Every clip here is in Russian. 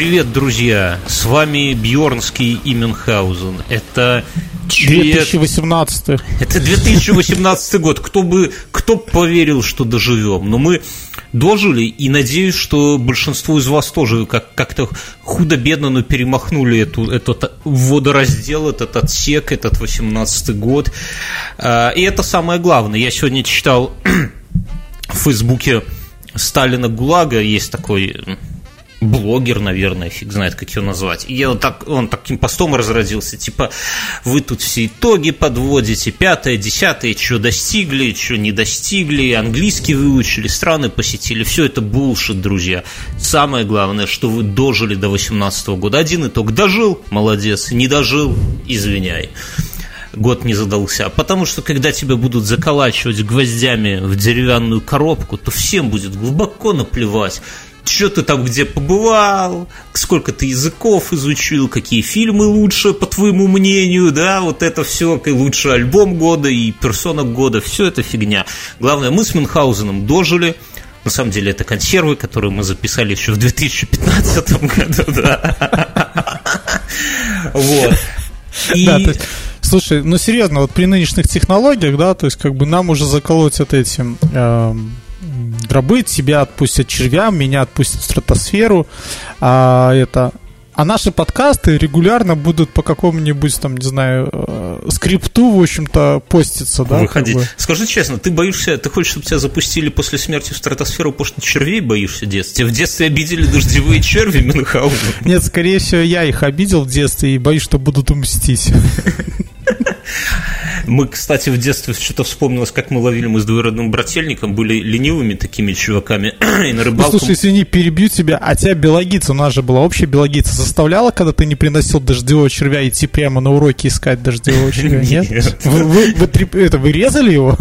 Привет, друзья! С вами Бьорнский и Мюнхгаузен. Это 2018. Это 2018 год. Кто бы, кто поверил, что доживем? Но мы дожили, и надеюсь, что большинство из вас тоже как- как-то худо-бедно, но перемахнули эту, этот водораздел, этот отсек, этот 18 год. А, И это самое главное. Я сегодня читал в Фейсбуке Сталина ГУЛАГа, есть такой блогер, наверное, фиг знает, как его назвать. И он, так, он таким постом разразился, типа, вы тут все итоги подводите, пятое, десятое, что достигли, что не достигли, английский выучили, страны посетили, все это булшит, друзья. Самое главное, что вы дожили до 18 года. Один итог дожил, молодец, не дожил, извиняй год не задался. Потому что когда тебя будут заколачивать гвоздями в деревянную коробку, то всем будет глубоко наплевать, что ты там где побывал, сколько ты языков изучил, какие фильмы лучше, по твоему мнению, да, вот это все, лучший альбом года и персона года, все это фигня. Главное, мы с Мюнхгаузеном дожили, на самом деле это консервы, которые мы записали еще в 2015 году, да. Вот. И... Слушай, ну серьезно, вот при нынешних технологиях, да, то есть как бы нам уже заколоть вот этим эм, дробы, тебя отпустят червям, меня отпустят в стратосферу, а это... А наши подкасты регулярно будут по какому-нибудь, там, не знаю, э, скрипту, в общем-то, поститься, да? как выходить. бы. Скажи честно, ты боишься, ты хочешь, чтобы тебя запустили после смерти в стратосферу, потому что червей боишься в детстве? Тебя в детстве обидели дождевые черви Мюнхгаузен? Нет, скорее всего, я их обидел в детстве и боюсь, что будут мстить. Мы, кстати, в детстве что-то вспомнилось, как мы ловили, мы с двоюродным брательником были ленивыми такими чуваками, и на Ну, рыбалку... слушай, извини, перебью тебя, а тебя биологица, у нас же была общая биологица, заставляла, когда ты не приносил дождевого червя, идти прямо на уроки искать дождевого червя, нет? Нет. Вы, вы- вы треп- это, вы резали его?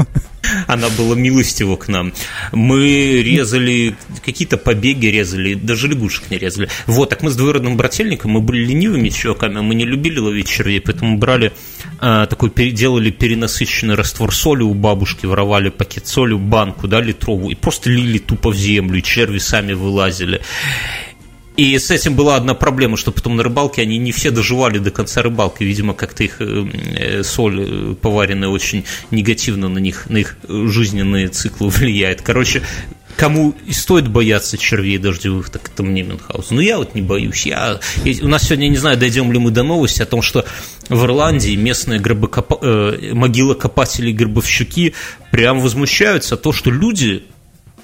Она была милостива к нам. Мы резали, какие-то побеги резали, даже лягушек не резали. Вот, так мы с двоюродным брательником, мы были ленивыми чуваками, мы не любили ловить червей, поэтому брали а, такой, делали перенасыщенный раствор соли у бабушки, воровали пакет соли, банку, да, литровую, и просто лили тупо в землю, и черви сами вылазили. И с этим была одна проблема, что потом на рыбалке они не все доживали до конца рыбалки. Видимо, как-то их э, э, соль э, поваренная очень негативно на них, на их жизненные циклы влияет. Короче, кому и стоит бояться червей дождевых, так это мне Мюнхгаузен. Но я вот не боюсь. Я, у нас сегодня, не знаю, дойдем ли мы до новости о том, что в Ирландии местные гробокопа- э, могилокопатели гробовщики прям возмущаются то, что люди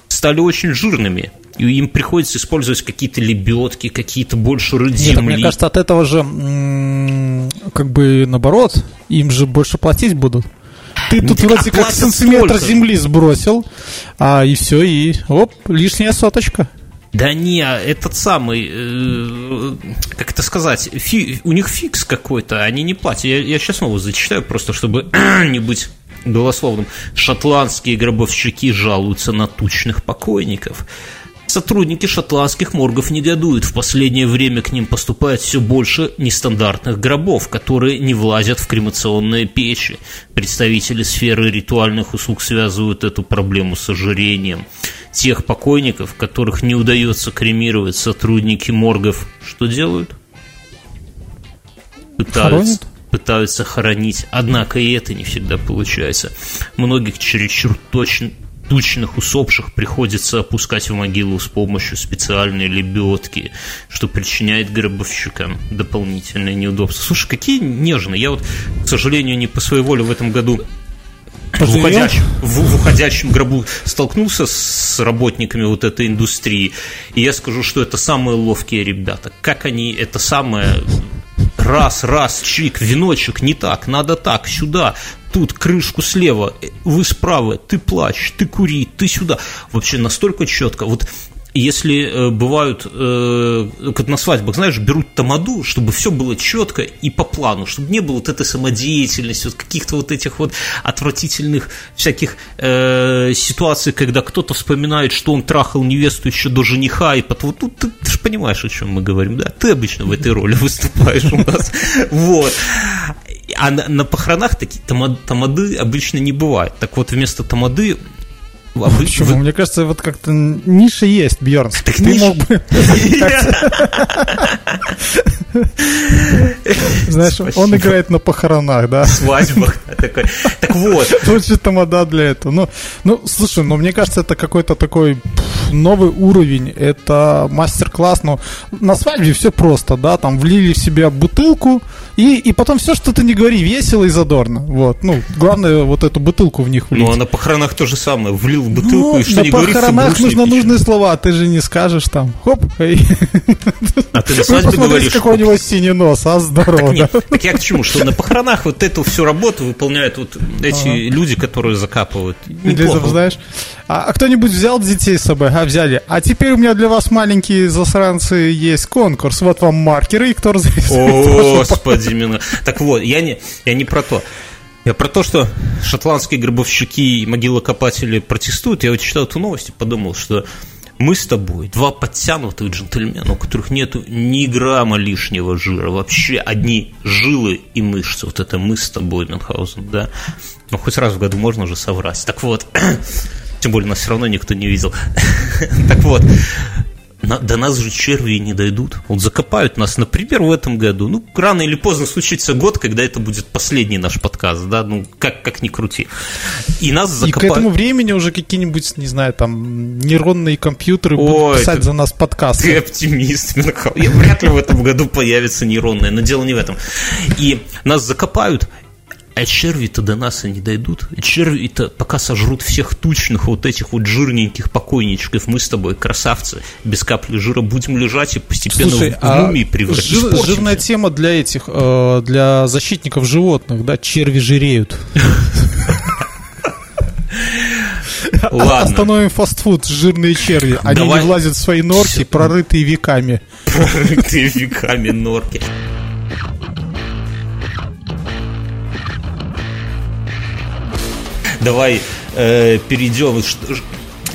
стали очень жирными. И им приходится использовать какие-то лебедки, какие-то больше Нет, земли. мне кажется, от этого же, как бы, наоборот, им же больше платить будут. Ты Ну, тут так вроде как сантиметр сколько? земли сбросил, а и все, и оп, лишняя соточка. Да не, этот самый, э, как это сказать, фи- у них фикс какой-то, они не платят. Я, я сейчас снова зачитаю, просто чтобы не быть голословным. Шотландские гробовщики жалуются на тучных покойников. Сотрудники шотландских моргов негодуют. В последнее время к ним поступает все больше нестандартных гробов, которые не влазят в кремационные печи. Представители сферы ритуальных услуг связывают эту проблему с ожирением. Тех покойников, которых не удается кремировать, сотрудники моргов что делают? Пытаются, Хоронят? пытаются хоронить. Однако и это не всегда получается. Многих чересчур точно тучных усопших приходится опускать в могилу с помощью специальной лебедки, что причиняет гробовщикам дополнительные неудобства. Слушай, какие нежные. Я вот, к сожалению, не по своей воле в этом году в уходящем, в, в уходящем гробу столкнулся с работниками вот этой индустрии, и я скажу, что это самые ловкие ребята. Как они это самое раз, раз, чик, веночек, не так, надо так, сюда, тут крышку слева, э, вы справа, ты плачь, ты кури, ты сюда. Вообще настолько четко. Вот если э, бывают, э, как на свадьбах, знаешь, берут тамаду, чтобы все было четко и по плану, чтобы не было вот этой самодеятельности, вот каких-то вот этих вот отвратительных всяких э, ситуаций, когда кто-то вспоминает, что он трахал невесту еще до жениха, и потом, ну, ты, ты же понимаешь, о чем мы говорим, да? Ты обычно в этой роли выступаешь у нас. Вот. А на, на похоронах такие тамады обычно не бывает. Так вот, вместо тамады а Почему? Вы... Мне кажется, вот как-то ниша есть, Бьерн. Так Ты мог бы... Знаешь, он играет на похоронах, да? Свадьбах. Так вот. Тут тамада для этого. Ну, ну, слушай, ну мне кажется, это какой-то такой новый уровень. Это мастер-класс. Но на свадьбе все просто, да? Там влили в себя бутылку, и, и потом все, что ты не говори, весело и задорно. Вот. Ну, главное, вот эту бутылку в них влить. Ну, а на похоронах то же самое. Влил в бутылку, ну, и что не говори, На похоронах нужно нужные слова, а ты же не скажешь там. Хоп. А ты на свадьбе говоришь... него синий нос, а здорово. Так, нет, так я к чему? Что на похоронах вот эту всю работу выполняют вот эти ага. люди, которые закапывают. Неплохо. знаешь. А, а кто-нибудь взял детей с собой? А, взяли. А теперь у меня для вас маленькие засранцы есть конкурс. Вот вам маркеры, и кто разрисует. О, господи, именно. Так вот, я не, я не про то. Я про то, что шотландские гробовщики и могилокопатели протестуют. Я вот читал эту новость и подумал, что мы с тобой два подтянутых джентльмена, у которых нет ни грамма лишнего жира, вообще одни жилы и мышцы. Вот это мы с тобой, Мюнхгаузен, да. Ну, хоть раз в году можно уже соврать. Так вот, тем более нас все равно никто не видел. так вот, на, до нас же черви не дойдут. Вот закопают нас, например, в этом году. Ну, рано или поздно случится год, когда это будет последний наш подкаст, да, ну, как, как ни крути. И нас закопают. И к этому времени уже какие-нибудь, не знаю, там, нейронные компьютеры Ой, будут писать ты, за нас подкасты. Ты оптимист, вряд ли в этом году появится нейронные, но дело не в этом. И нас закопают, а черви-то до нас и не дойдут. Черви-то пока сожрут всех тучных вот этих вот жирненьких покойничков, мы с тобой, красавцы, без капли жира будем лежать и постепенно Слушай, в а мумии превратимся. Жир, жирная тема для этих, э, для защитников животных, да, черви жиреют. Ладно. Остановим фастфуд, жирные черви. Они Давай. не влазят в свои норки, прорытые веками. Прорытые веками норки. Давай э, перейдем.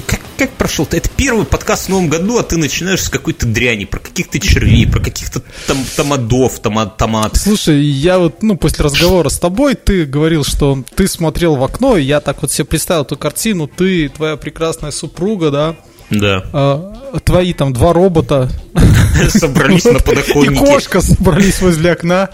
Как, как прошел? Это первый подкаст в новом году, а ты начинаешь с какой-то дряни, про каких-то червей, про каких-то там, томадов, тома, томат. Слушай, я вот, ну, после разговора с тобой, ты говорил, что ты смотрел в окно, и я так вот себе представил эту картину, ты, твоя прекрасная супруга, да, да. А, твои там два робота собрались на подоконнике. И кошка собрались возле окна,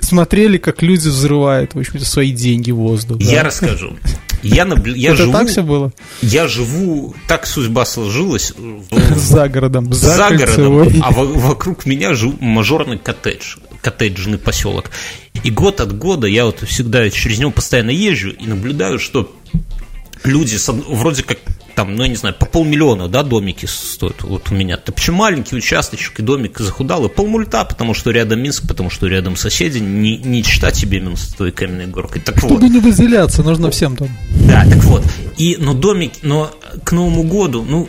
смотрели, как люди взрывают, в общем-то, свои деньги в воздух. Я расскажу. Я, набл... я Это живу, так все было? Я живу, так судьба сложилась. За городом. За, за городом. А вокруг меня жил мажорный коттедж, коттеджный поселок. И год от года я вот всегда через него постоянно езжу и наблюдаю, что люди вроде как там, ну, я не знаю, по полмиллиона, да, домики стоят вот у меня. Это почему маленький участочек и домик захудал, и полмульта, потому что рядом Минск, потому что рядом соседи, не, не читать тебе именно с той каменной горкой. Так Чтобы вот. не выделяться, нужно всем там. Да, так вот. И, но домик, но к Новому году, ну,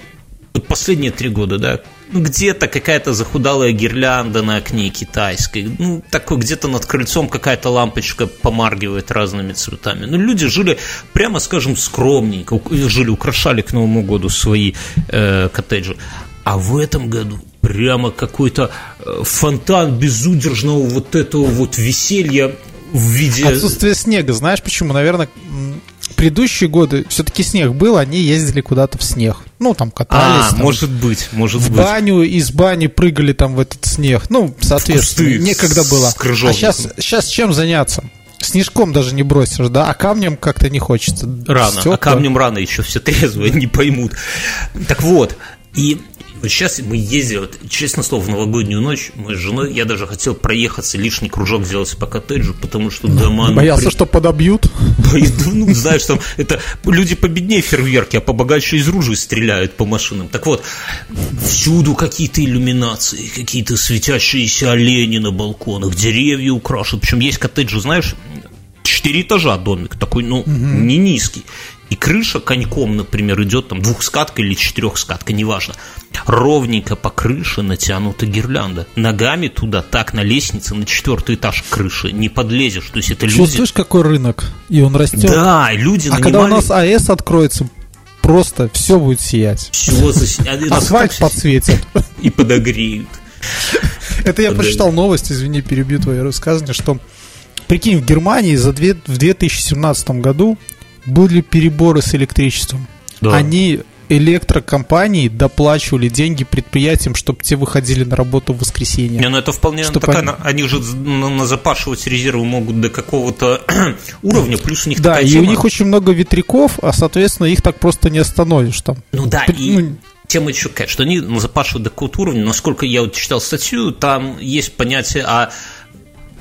последние три года, да, где-то какая-то захудалая гирлянда на окне китайской, ну, такой где-то над крыльцом какая-то лампочка помаргивает разными цветами. Ну, люди жили, прямо скажем, скромненько, жили, украшали к Новому году свои э, коттеджи. А в этом году прямо какой-то э, фонтан безудержного вот этого вот веселья в виде... Отсутствие снега, знаешь почему? Наверное, предыдущие годы все-таки снег был, они ездили куда-то в снег. Ну, там катались. А, там, может быть, может в быть. В баню, из бани прыгали там в этот снег. Ну, соответственно, Кусты некогда было. А сейчас, сейчас чем заняться? Снежком даже не бросишь, да, а камнем как-то не хочется. Рано, Стекла. а камнем рано еще все трезвые не поймут. Так вот, и вот сейчас мы ездили, вот, честно слово, в новогоднюю ночь мы с женой, я даже хотел проехаться, лишний кружок сделать по коттеджу, потому что дома... Ну, Боялся, при... что подобьют? Ну, знаешь, там это люди победнее фейерверки, а побогаче из ружей стреляют по машинам. Так вот, всюду какие-то иллюминации, какие-то светящиеся олени на балконах, деревья украшены. Причем есть коттеджи, знаешь, четыре этажа домик, такой, ну, угу. не низкий. И крыша коньком, например, идет там двухскатка или четырехскатка, неважно. Ровненько по крыше натянута гирлянда. Ногами туда, так, на лестнице, на четвертый этаж крыши не подлезешь. То есть это люди... Чувствуешь, какой рынок? И он растет. Да, люди А нанимали... когда у нас АЭС откроется, просто все будет сиять. Все. А, Асфальт подсветит. И подогреют. Это я прочитал новость, извини, перебью твое рассказывание, что прикинь, в Германии за две, в 2017 году были переборы с электричеством. да. они электрокомпании доплачивали деньги предприятиям, чтобы те выходили на работу в воскресенье. Не, ну это вполне чтобы такая, они... они же на, запашивать резервы могут до какого-то уровня, плюс у них Да, и тема... у них очень много ветряков, а соответственно их так просто не остановишь там. Ну да, и ну, тема еще какая, что они запашивают до какого-то уровня, насколько я вот читал статью, там есть понятие о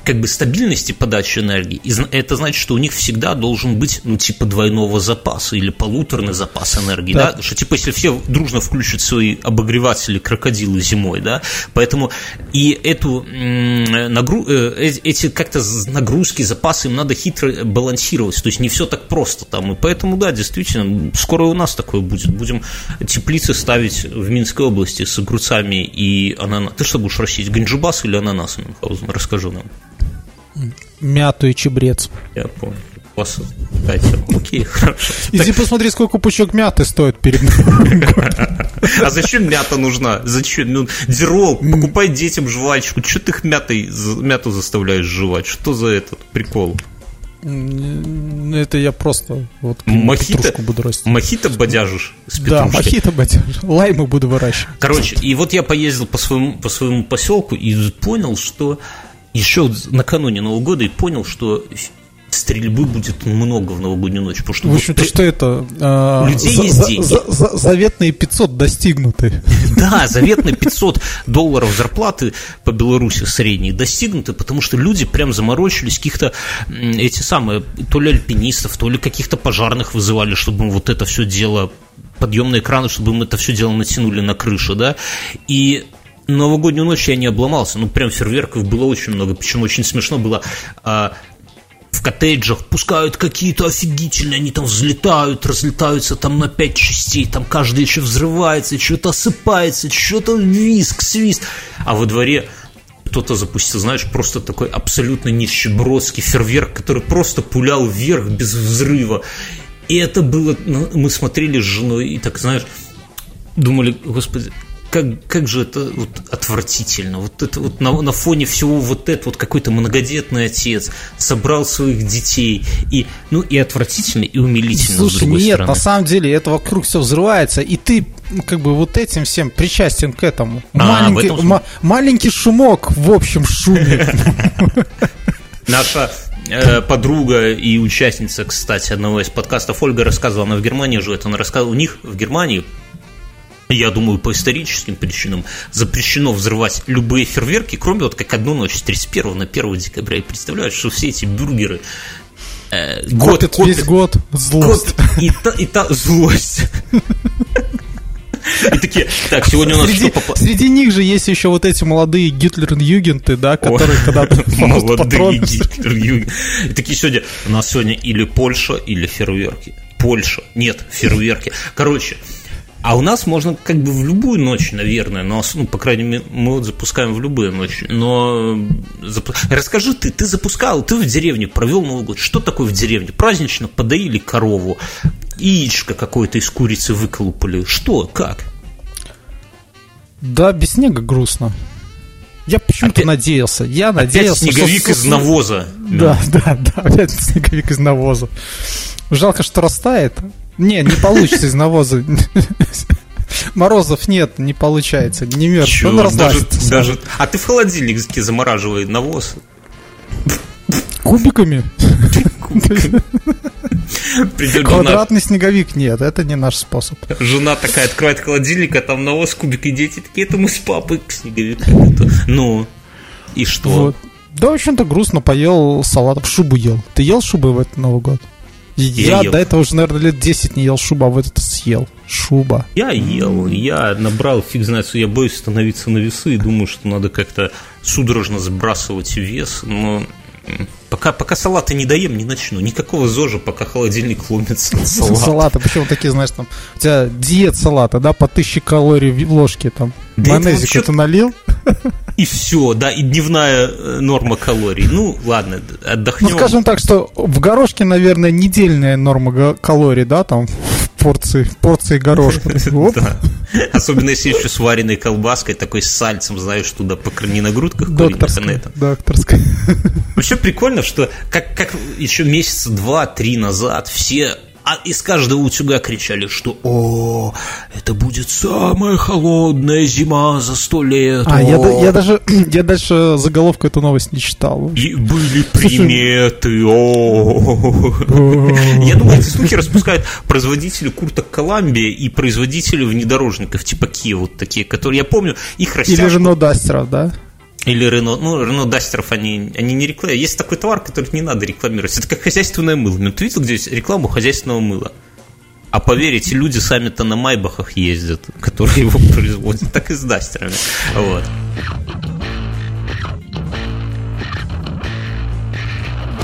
как бы стабильности подачи энергии, это значит, что у них всегда должен быть, ну, типа двойного запаса или полуторный запас энергии, да, да? что типа если все дружно включат свои обогреватели крокодилы зимой, да, поэтому и эту нагру... Э, эти как-то нагрузки, запасы им надо хитро балансировать, то есть не все так просто там, и поэтому, да, действительно, скоро у нас такое будет, будем теплицы ставить в Минской области с огурцами и ананасами. Ты что будешь растить, ганджубас или ананас, Мюнхгаузен? Расскажи нам. Мяту и чебрец. Я понял. Вас Окей, хорошо. Иди посмотри, сколько пучок мяты стоит перед А зачем мята нужна? Зачем? Ну, Дирол, покупай детям жвачку. Что ты их мятой, мяту заставляешь жевать? Что за этот прикол? Это я просто вот мохито, буду растить. Мохито бодяжишь с Да, мохито бодяжу. Лаймы буду выращивать. Короче, и вот я поездил по своему, по своему поселку и понял, что еще накануне Нового года и понял, что стрельбы будет много в новогоднюю ночь. Потому что в общем-то, что это? А, у людей за, есть деньги. За, за, заветные 500 достигнуты. Да, заветные 500 долларов зарплаты по Беларуси средней достигнуты, потому что люди прям заморочились, каких-то эти самые, то ли альпинистов, то ли каких-то пожарных вызывали, чтобы им вот это все дело подъемные экраны, чтобы мы это все дело натянули на крышу, да, и новогоднюю ночь я не обломался. Ну, прям фейерверков было очень много. Причем очень смешно было. А, в коттеджах пускают какие-то офигительные, они там взлетают, разлетаются там на пять частей, там каждый еще взрывается, что-то осыпается, что-то виск, свист. А во дворе кто-то запустил, знаешь, просто такой абсолютно нищебродский фейерверк, который просто пулял вверх без взрыва. И это было, ну, мы смотрели с женой и так, знаешь, думали, господи, как, как же это вот отвратительно. Вот это вот на, на фоне всего вот это вот какой-то многодетный отец собрал своих детей. И, ну, и отвратительно, и умилительно. Слушай, нет, стороны. на самом деле это вокруг все взрывается, и ты как бы вот этим всем причастен к этому. А, маленький, этом... маленький шумок в общем шуме. Наша э, подруга и участница, кстати, одного из подкастов Ольга рассказывала, она в Германии живет, она рассказывала, у них в Германии я думаю, по историческим причинам запрещено взрывать любые фейерверки, кроме вот как одну ночь с 31 на 1 декабря. И представляю, что все эти бюргеры э, год, год, весь год злость. Год, и, та, и та злость. И такие, так, сегодня у нас среди, что Среди них же есть еще вот эти молодые Гитлер-Югенты, да, которые когда-то Молодые Гитлер-Югенты. И такие сегодня, у нас сегодня или Польша, или фейерверки. Польша, нет, фейерверки. Короче, а у нас можно как бы в любую ночь, наверное, но, ну, по крайней мере, мы вот запускаем в любую ночь. Но запу... расскажи ты, ты запускал, ты в деревне провел Новый год. Что такое в деревне? Празднично подоили корову, яичко какое-то из курицы выколупали. Что, как? Да, без снега грустно. Я почему-то опять, надеялся. Я опять надеялся. Снеговик что... из навоза. Да, да, да, опять снеговик из навоза. Жалко, что растает. Не, не получится из навоза. Морозов нет, не получается, не мерз. Чё, Он даже, даже... А ты в холодильнике замораживай навоз. Кубиками? Квадратный снеговик нет, это не наш способ. Жена такая открывает холодильник, а там навоз, кубик, и дети такие, это мы с папой к снеговику. Ну, и что? Да, в общем-то, грустно поел салатов, шубу ел. Ты ел шубы в этот Новый год? Я, я ел. до этого уже, наверное, лет 10 не ел шуба, а в этот съел. Шуба. Я ел, я набрал, фиг знает, я боюсь становиться на весы и думаю, что надо как-то судорожно сбрасывать вес, но Пока, пока салаты не доем, не начну. Никакого зожа, пока холодильник ломится от салата. Салаты, почему такие, знаешь, там, у тебя диет салата, да, по тысяче калорий в ложке, там, да майонезик это, это налил. И все, да, и дневная э, норма калорий. Ну, ладно, отдохнем. Ну, скажем так, что в горошке, наверное, недельная норма калорий, да, там, в порции, порции горошка. Особенно если еще с вареной колбаской, такой с сальцем, знаешь, туда по не на грудках Докторская. Докторская. Вообще прикольно, что как, как еще месяца два-три назад все а из каждого утюга кричали, что «О, это будет самая холодная зима за сто лет». А, я, я даже я дальше заголовку эту новость не читал. И были приметы. О, Я думаю, эти слухи распускают производители Курта Коламбия и производители внедорожников типа Kia, вот такие, которые, я помню, их растяжку... Или Рено Дастеров, да? Или Рено, ну, Рено Дастеров, они, они не рекламируют. Есть такой товар, который не надо рекламировать. Это как хозяйственное мыло. Ну, ты видел где есть рекламу хозяйственного мыла? А поверите, люди сами-то на майбахах ездят, которые его производят, так и с Дастерами. Вот.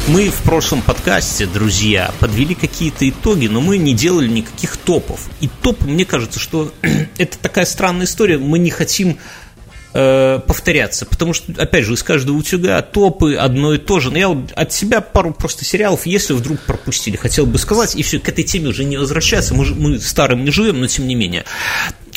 Мы в прошлом подкасте, друзья, подвели какие-то итоги, но мы не делали никаких топов. И топ, мне кажется, что это такая странная история. Мы не хотим э, повторяться, потому что, опять же, из каждого утюга топы одно и то же. Но я от себя пару просто сериалов, если вдруг пропустили, хотел бы сказать, и все, к этой теме уже не возвращаться, мы, мы старым не живем, но тем не менее.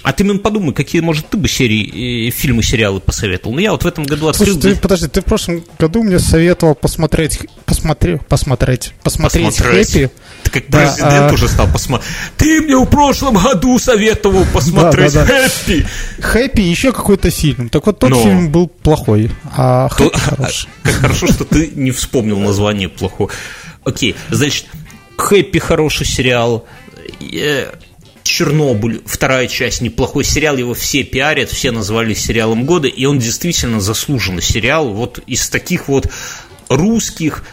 А ты, именно подумай, какие, может, ты бы серии, э, фильмы, сериалы посоветовал. Ну, я вот в этом году открыл... Слушай, ты, подожди, ты в прошлом году мне советовал посмотреть, посмотри, посмотреть, посмотреть, посмотреть. «Хэппи». Ты как да, президент а... уже стал посмотреть. Ты мне в прошлом году советовал посмотреть да, да, да. «Хэппи». «Хэппи» еще какой-то фильм. Так вот, тот Но... фильм был плохой, а «Хэппи» То... хороший. Как хорошо, что ты не вспомнил название плохого. Окей, значит, «Хэппи» хороший сериал э, Чернобыль, вторая часть, неплохой сериал, его все пиарят, все назвали сериалом года, и он действительно заслуженный сериал, вот из таких вот русских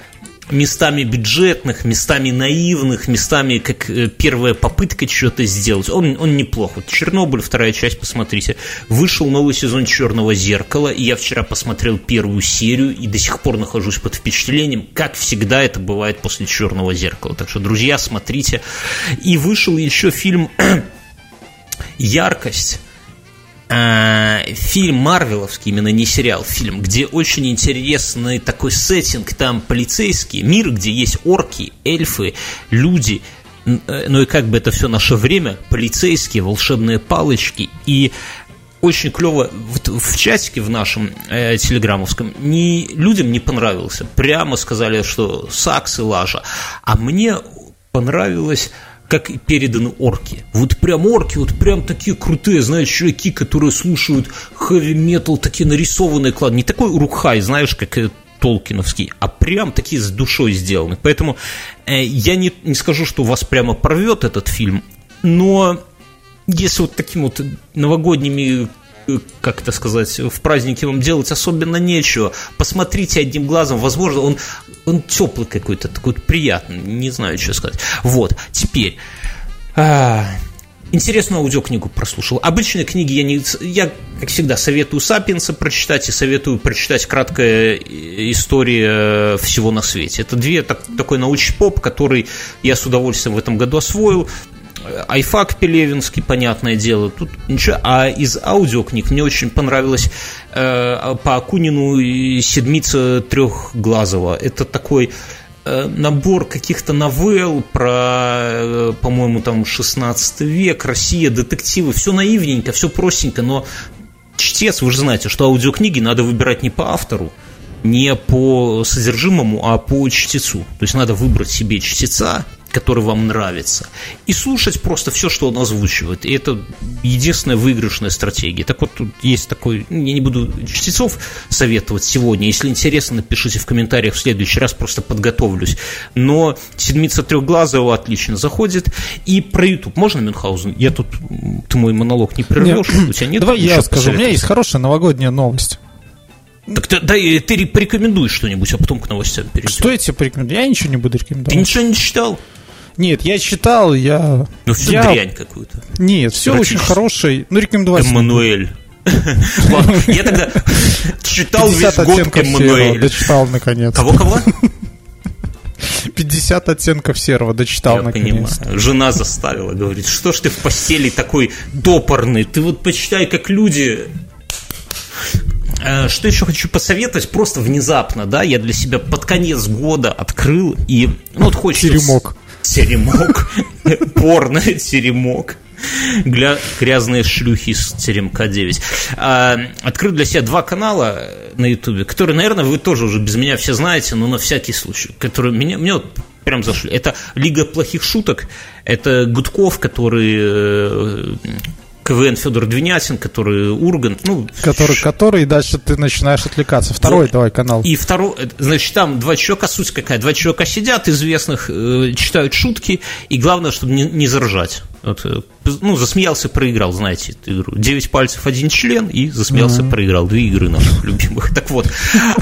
местами бюджетных, местами наивных, местами как э, первая попытка что-то сделать. Он, он неплох. Вот Чернобыль, вторая часть, посмотрите. Вышел новый сезон Черного зеркала, и я вчера посмотрел первую серию и до сих пор нахожусь под впечатлением, как всегда это бывает после Черного зеркала. Так что, друзья, смотрите. И вышел еще фильм Яркость Э, фильм Марвеловский, именно не сериал, фильм, где очень интересный такой сеттинг, там полицейский мир, где есть орки, эльфы, люди, э, ну и как бы это все наше время, полицейские, волшебные палочки, и очень клево в, в чатике в нашем э, телеграммовском не, людям не понравился. Прямо сказали, что саксы лажа. А мне понравилось как переданы орки. Вот прям орки, вот прям такие крутые, знаешь, чуваки, которые слушают хэви-метал, такие нарисованные кланы. Не такой урухай, знаешь, как Толкиновский, а прям такие с душой сделаны. Поэтому э, я не, не скажу, что вас прямо порвет этот фильм, но если вот таким вот новогодними как это сказать, в празднике вам делать особенно нечего. Посмотрите одним глазом, возможно, он, он теплый какой-то, такой приятный, не знаю, что сказать. Вот, теперь... А, интересную аудиокнигу прослушал. Обычные книги я не... Я, как всегда, советую «Сапиенса» прочитать и советую прочитать «Краткая история всего на свете». Это две, так, такой научный поп, который я с удовольствием в этом году освоил. Айфак Пелевинский, понятное дело, тут ничего. А из аудиокниг мне очень понравилось э, по Акунину «Седмица трехглазого». Это такой э, набор каких-то новелл про, э, по-моему, там 16 век, Россия, детективы, все наивненько, все простенько, но чтец, вы же знаете, что аудиокниги надо выбирать не по автору, не по содержимому, а по чтецу. То есть надо выбрать себе чтеца, который вам нравится, и слушать просто все, что он озвучивает. И это единственная выигрышная стратегия. Так вот, тут есть такой, я не буду чтецов советовать сегодня. Если интересно, напишите в комментариях в следующий раз, просто подготовлюсь. Но «Седмица трехглазого» отлично заходит. И про YouTube можно, Мюнхгаузен? Я тут, ты мой монолог не прервешь? Нет. У тебя нет Давай я скажу, у меня есть хорошая новогодняя новость. Так ты, да, ты порекомендуй что-нибудь, а потом к новостям перейдем. Что я тебе порекомендую? Я ничего не буду рекомендовать. Ты ничего не читал? Нет, я читал, я... Ну, все я... дрянь какую-то. Нет, все очень хороший. Ну, рекомендовать. Эммануэль. Я тогда читал весь год Эммануэль. Дочитал, наконец. Кого-кого? 50 оттенков серого дочитал Я наконец. Понимаю. Жена заставила, говорит, что ж ты в постели такой топорный, ты вот почитай, как люди э, что еще хочу посоветовать, просто внезапно, да, я для себя под конец года открыл, и ну, вот хочется... Теремок теремок, порно теремок. Грязные шлюхи с теремка 9. А, открыл для себя два канала на Ютубе, которые, наверное, вы тоже уже без меня все знаете, но на всякий случай. Которые меня, мне вот прям зашли. Это Лига плохих шуток, это Гудков, который э, КВН Федор Двинятин, который Ургант, ну... Который, который, и дальше ты начинаешь отвлекаться. Второй, вот. давай, канал. И второй, значит, там два человека, суть какая, два человека сидят, известных, э, читают шутки, и главное, чтобы не, не заржать. Вот, э, ну, засмеялся, проиграл, знаете, эту игру. Девять пальцев, один член, и засмеялся, mm-hmm. проиграл. Две игры наших любимых. Так вот.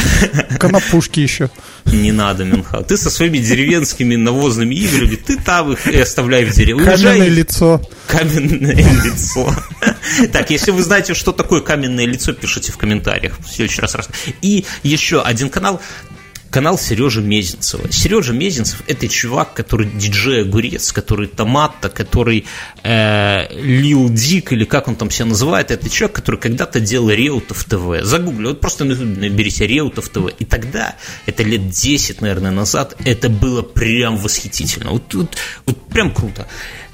Конопушки еще. Не надо, Мюнхгаузен. Ты со своими деревенскими навозными играми, ты там их и оставляй в деревне. Каменное лицо. Каменное лицо. Так, если вы знаете, что такое каменное лицо, пишите в комментариях. В следующий раз. И еще один канал канал Сережи Мезенцева. Сережа Мезенцев – это чувак, который диджей Огурец, который Томатта, который э, Лил Дик, или как он там себя называет. Это человек, который когда-то делал Реутов ТВ. Загугли, вот просто наберите Реутов ТВ. И тогда, это лет 10, наверное, назад, это было прям восхитительно. Вот, вот, вот прям круто.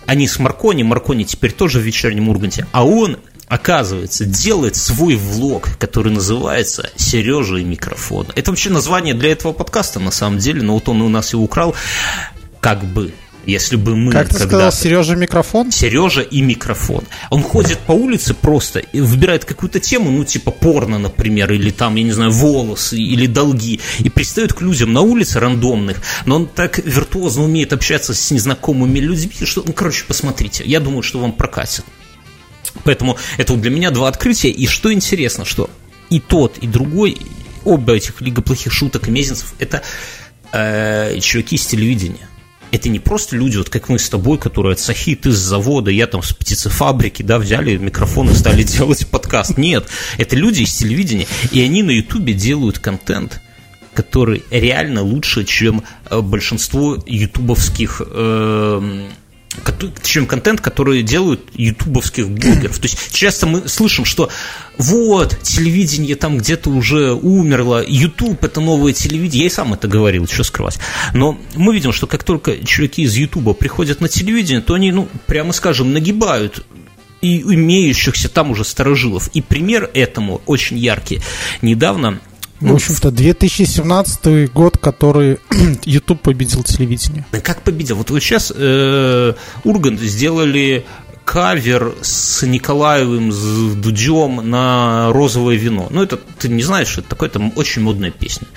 Они с Маркони, Маркони теперь тоже в вечернем Урганте, а он оказывается, делает свой влог, который называется «Сережа и микрофон». Это вообще название для этого подкаста, на самом деле, но вот он у нас и украл, как бы если бы мы Как ты сказал, Сережа микрофон? Сережа и микрофон. Он ходит по улице просто, и выбирает какую-то тему, ну, типа порно, например, или там, я не знаю, волосы, или долги, и пристает к людям на улице рандомных, но он так виртуозно умеет общаться с незнакомыми людьми, что, ну, короче, посмотрите, я думаю, что вам прокатит. Поэтому это вот для меня два открытия. И что интересно, что и тот, и другой, оба этих Лига плохих шуток и Мезенцев, это э, чуваки с телевидения. Это не просто люди, вот как мы с тобой, которые от Сахи, ты с завода, я там с птицефабрики, да, взяли микрофон и стали делать подкаст. Нет, это люди из телевидения, и они на Ютубе делают контент, который реально лучше, чем э, большинство ютубовских э, чем контент, который делают ютубовских блогеров. То есть часто мы слышим, что вот, телевидение там где-то уже умерло, ютуб это новое телевидение. Я и сам это говорил, что скрывать. Но мы видим, что как только чуваки из ютуба приходят на телевидение, то они, ну, прямо скажем, нагибают и имеющихся там уже старожилов. И пример этому очень яркий. Недавно в общем-то, 2017 год, который YouTube победил телевидение. Как победил? Вот, вот сейчас э, Ургант сделали кавер с Николаевым, с Дудем на розовое вино. Ну, это ты не знаешь, это такое, это очень модная песня.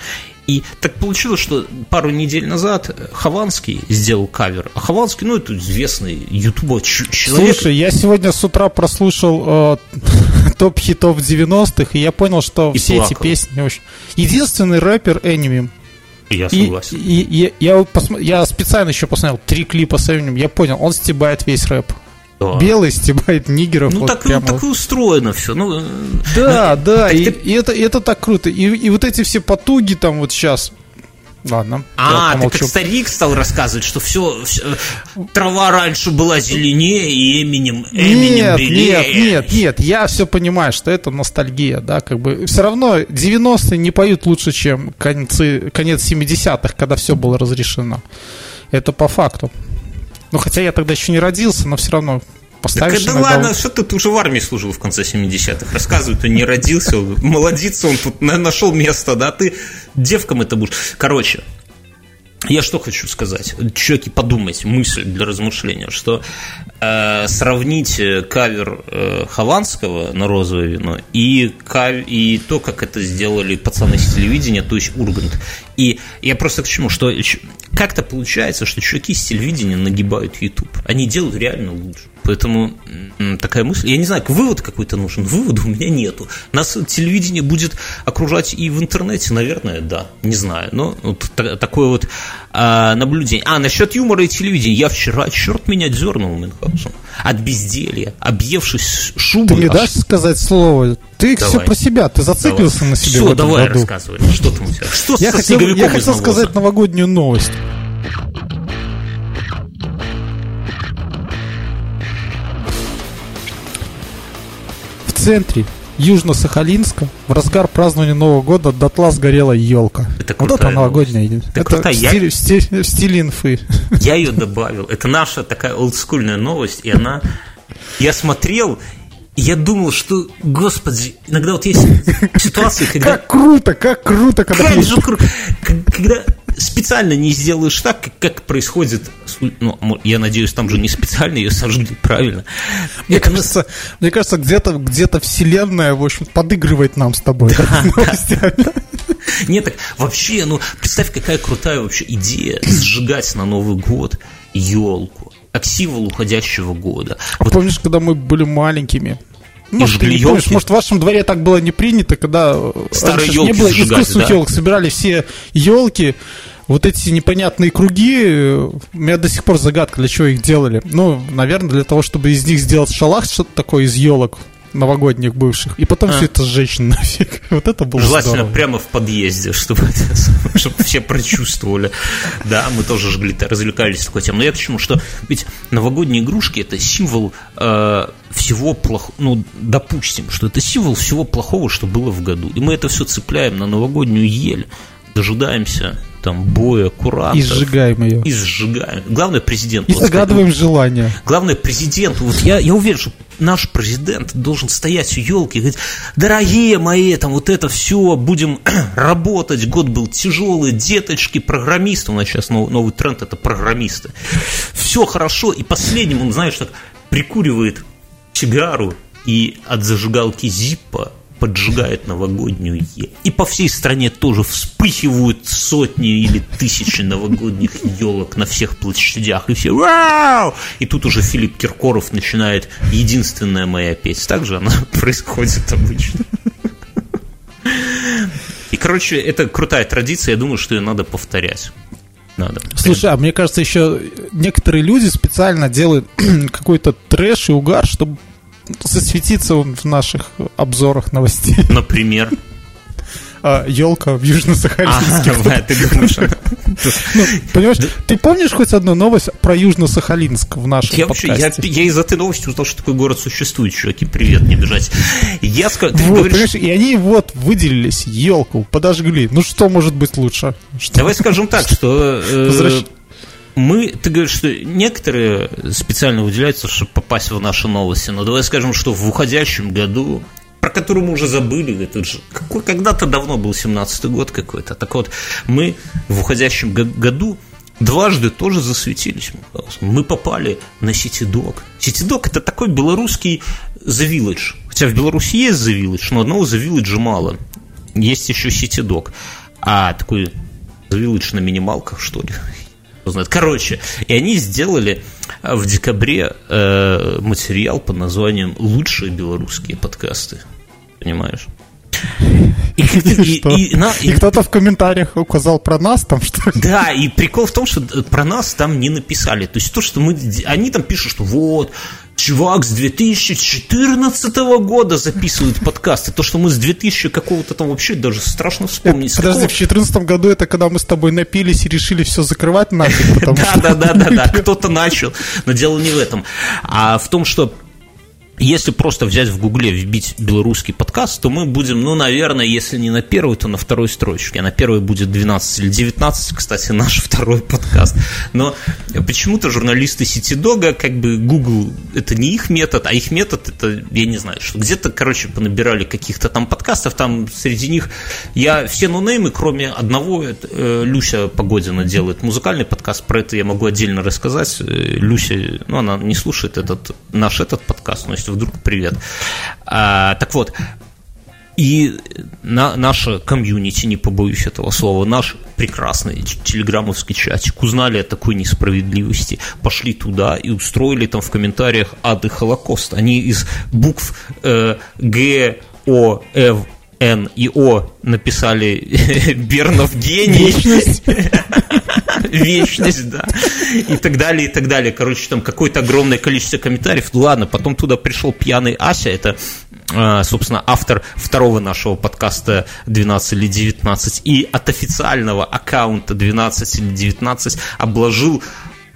И так получилось, что пару недель назад Хованский сделал кавер. А Хованский, ну, это известный ютубер человек. Слушай, я сегодня с утра прослушал э, топ хитов 90-х, и я понял, что и все плакал. эти песни очень... Единственный рэпер Эними. Я согласен. И, и, и я, посмо... я специально еще посмотрел три клипа с Эминем, я понял, он стебает весь рэп. Да. Белый стебает нигеров. Ну, вот так, прямо... так и устроено все. Ну, да, ну, да, и, ты... и, это, это так круто. И, и вот эти все потуги там вот сейчас, Ладно. А, ты как старик стал рассказывать, что все, все трава раньше была зеленее и Эминем, Эминем нет, белее. Нет, нет, нет, я все понимаю, что это ностальгия, да, как бы все равно 90-е не поют лучше, чем концы, конец 70-х, когда все было разрешено. Это по факту. Ну, хотя я тогда еще не родился, но все равно поставишь... Так, да ладно, что ты, ты уже в армии служил в конце 70-х. Рассказывай, ты не родился, молодец, он тут нашел место, да, ты девкам это будешь. Короче, я что хочу сказать? Чуваки, подумайте, мысль для размышления, что э, сравнить кавер э, Хованского на розовое вино и, кав... и то, как это сделали пацаны с телевидения, то есть Ургант. И я просто к чему, что как-то получается, что чуваки с телевидения нагибают YouTube. Они делают реально лучше. Поэтому такая мысль. Я не знаю, вывод какой-то нужен. Вывода у меня нету. Нас телевидение будет окружать и в интернете, наверное, да. Не знаю. Но вот такое вот а, наблюдение. А, насчет юмора и телевидения. Я вчера, черт меня дернул, Мюнхгаузен. От безделья, объевшись шубой. Ты не дашь сказать слово? Ты давай. все про себя, ты зациклился давай. на себе. Все, давай году. рассказывай. Что там у тебя? Что я хотел, я хотел сказать новогоднюю новость. Центре Южно-Сахалинска в разгар празднования Нового года дотла сгорела елка. Это крутая вот это новогодняя. Это, это крутая. В, стиле, в, стиле, в стиле инфы. Я ее добавил. Это наша такая олдскульная новость, и она... Я смотрел, я думал, что, господи, иногда вот есть ситуации, когда... Как круто, как круто, когда... Как же круто! Когда специально не сделаешь так, как, как происходит, ну, я надеюсь, там же не специально ее сожгли, правильно. Мне Это кажется, мне кажется, где-то где вселенная, в общем, подыгрывает нам с тобой. Да, да. Нет, так вообще, ну, представь, какая крутая вообще идея сжигать на Новый год елку как символ уходящего года. А вот. помнишь, когда мы были маленькими? Может, ты не помнишь, может, в вашем дворе так было не принято, когда Старые елки не было искусственных да? елок, собирали все елки, вот эти непонятные круги, у меня до сих пор загадка, для чего их делали. Ну, наверное, для того, чтобы из них сделать шалах, что-то такое из елок новогодних бывших, и потом а. все это сжечь нафиг. Вот это было Желательно здорово. прямо в подъезде, чтобы, это, чтобы все прочувствовали. Да, мы тоже жгли, развлекались такой тем. Но я к чему, что ведь новогодние игрушки это символ э, всего плохого, ну, допустим, что это символ всего плохого, что было в году. И мы это все цепляем на новогоднюю ель, дожидаемся там боя, куранта. И сжигаем ее. И сжигаем. Главное, президент. И вот, загадываем сказать, желание. Главное, президент. Вот я, я уверен, что наш президент должен стоять у елки и говорить, дорогие мои, там вот это все, будем работать, год был тяжелый, деточки, программисты, у нас сейчас новый, новый тренд, это программисты. Все хорошо, и последним он, знаешь, так прикуривает сигару и от зажигалки Зиппа поджигает новогоднюю ель. И по всей стране тоже вспыхивают сотни или тысячи новогодних елок на всех площадях. И все «Вау!» И тут уже Филипп Киркоров начинает «Единственная моя песня». Так же она происходит обычно. И, короче, это крутая традиция, я думаю, что ее надо повторять. Надо. Слушай, а мне кажется, еще некоторые люди специально делают какой-то трэш и угар, чтобы засветиться он в наших обзорах новостей. Например? А, елка в Южно-Сахалинске. А, ты думаешь? Ну, понимаешь, ты помнишь хоть одну новость про Южно-Сахалинск в нашем я подкасте? Вообще, я, я из этой новости узнал, что такой город существует, чуваки, привет, не бежать. Я скажу, вот, говоришь... понимаешь, и они вот выделились, елку подожгли. Ну что может быть лучше? Что? Давай скажем так, что... Э, мы, ты говоришь, что некоторые специально выделяются, чтобы попасть в наши новости, но давай скажем, что в уходящем году, про который мы уже забыли, это же какой, когда-то давно был 17-й год какой-то, так вот, мы в уходящем году дважды тоже засветились. Мы попали на Cityдog. Citydog это такой белорусский The Village. Хотя в Беларуси есть The Village, но одного The Village мало. Есть еще Citydog. А такой The Village на минималках, что ли знает. Короче, и они сделали э, в декабре э, материал под названием «Лучшие белорусские подкасты». Понимаешь? И, и, и, и, и кто-то в комментариях указал про нас там что ли? Да, и прикол в том, что про нас там не написали. То есть то, что мы... Они там пишут, что вот, чувак с 2014 года записывает подкасты. То, что мы с 2000 какого-то там вообще даже страшно вспомнить. Подожди, какого... в 2014 году это когда мы с тобой напились и решили все закрывать нафиг, что... Да, да, да, да, кто-то начал. Но дело не в этом. А в том, что если просто взять в Гугле, вбить белорусский подкаст, то мы будем, ну, наверное, если не на первой, то на второй строчке. А на первой будет 12 или 19, кстати, наш второй подкаст. Но почему-то журналисты Ситидога, как бы Google, это не их метод, а их метод, это, я не знаю, что где-то, короче, понабирали каких-то там подкастов, там среди них я все нонеймы, кроме одного, э, Люся Погодина делает музыкальный подкаст, про это я могу отдельно рассказать. Э, Люся, ну, она не слушает этот, наш этот подкаст, но если вдруг привет. А, так вот, и на, наша комьюнити, не побоюсь этого слова, наш прекрасный телеграммовский чатик узнали о такой несправедливости, пошли туда и устроили там в комментариях ады Холокост. Они из букв э, Г, О, Ф, Н и О написали Бернов гений. Вечность. Да. И так далее, и так далее. Короче, там какое-то огромное количество комментариев. Ладно, потом туда пришел пьяный Ася, это а, собственно, автор второго нашего подкаста 12 или 19, и от официального аккаунта 12 или 19 обложил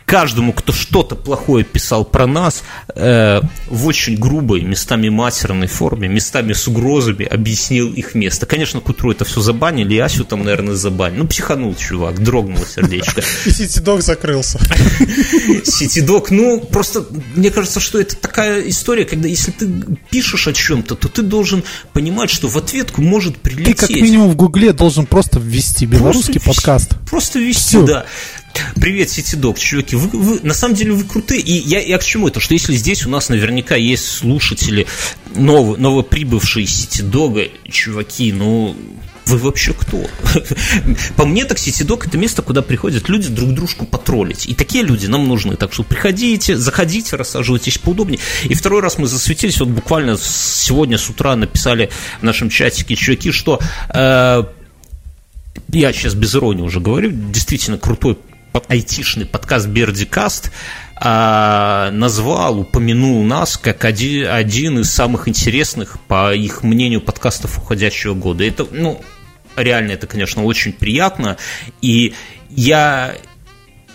каждому, кто что-то плохое писал про нас, э, в очень грубой, местами матерной форме, местами с угрозами объяснил их место. Конечно, к утру это все забанили, и Асю там, наверное, забанили. Ну, психанул чувак, дрогнуло сердечко. И Ситидок закрылся. Ситидок, ну, просто мне кажется, что это такая история, когда если ты пишешь о чем-то, то ты должен понимать, что в ответку может прилететь. Ты как минимум в Гугле должен просто ввести белорусский подкаст. Просто вести, да. Привет, Ситидок, чуваки. Вы, вы, на самом деле вы крутые. И я, я к чему это? Что если здесь у нас наверняка есть слушатели новые, новоприбывшие Ситидога, чуваки, ну, вы вообще кто? По мне, так Ситидок это место, куда приходят люди друг дружку потроллить. И такие люди нам нужны. Так что приходите, заходите, рассаживайтесь поудобнее. И второй раз мы засветились, вот буквально сегодня с утра написали в нашем чатике чуваки, что э, я сейчас без иронии уже говорю, действительно крутой айтишный подкаст Бердикаст а, назвал, упомянул нас как один, один из самых интересных, по их мнению, подкастов уходящего года. Это, ну, реально, это, конечно, очень приятно. И я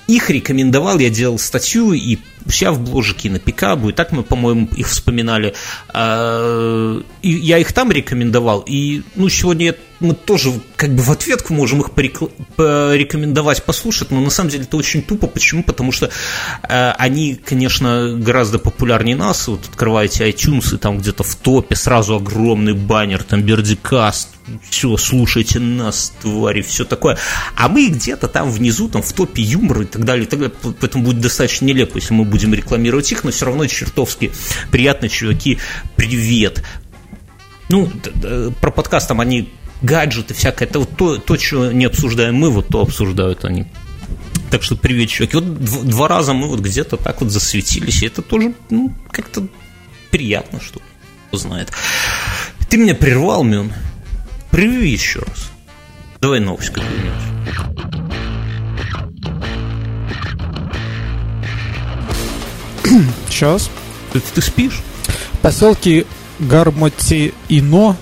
их рекомендовал, я делал статью и вся в бложике на Пикабу, и так мы, по-моему, их вспоминали. А, и я их там рекомендовал, и ну, сегодня мы тоже как бы в ответку можем их порекомендовать послушать, но на самом деле это очень тупо. Почему? Потому что э, они, конечно, гораздо популярнее нас. Вот открываете iTunes, и там где-то в топе сразу огромный баннер, там Бердикаст, все, слушайте нас, твари, все такое. А мы где-то там внизу, там в топе юмора и так далее, и так далее. Поэтому будет достаточно нелепо, если мы будем рекламировать их, но все равно чертовски приятно, чуваки, привет. Ну, про подкаст там они гаджеты, всякое, это вот то, то, что не обсуждаем мы, вот то обсуждают они. Так что привет, чуваки. Вот два раза мы вот где-то так вот засветились, и это тоже, ну, как-то приятно, что знает. Ты меня прервал, Мюн. Привет еще раз. Давай новость какую-нибудь. Сейчас. Ты, ты спишь? Поселки Гармоти-Ино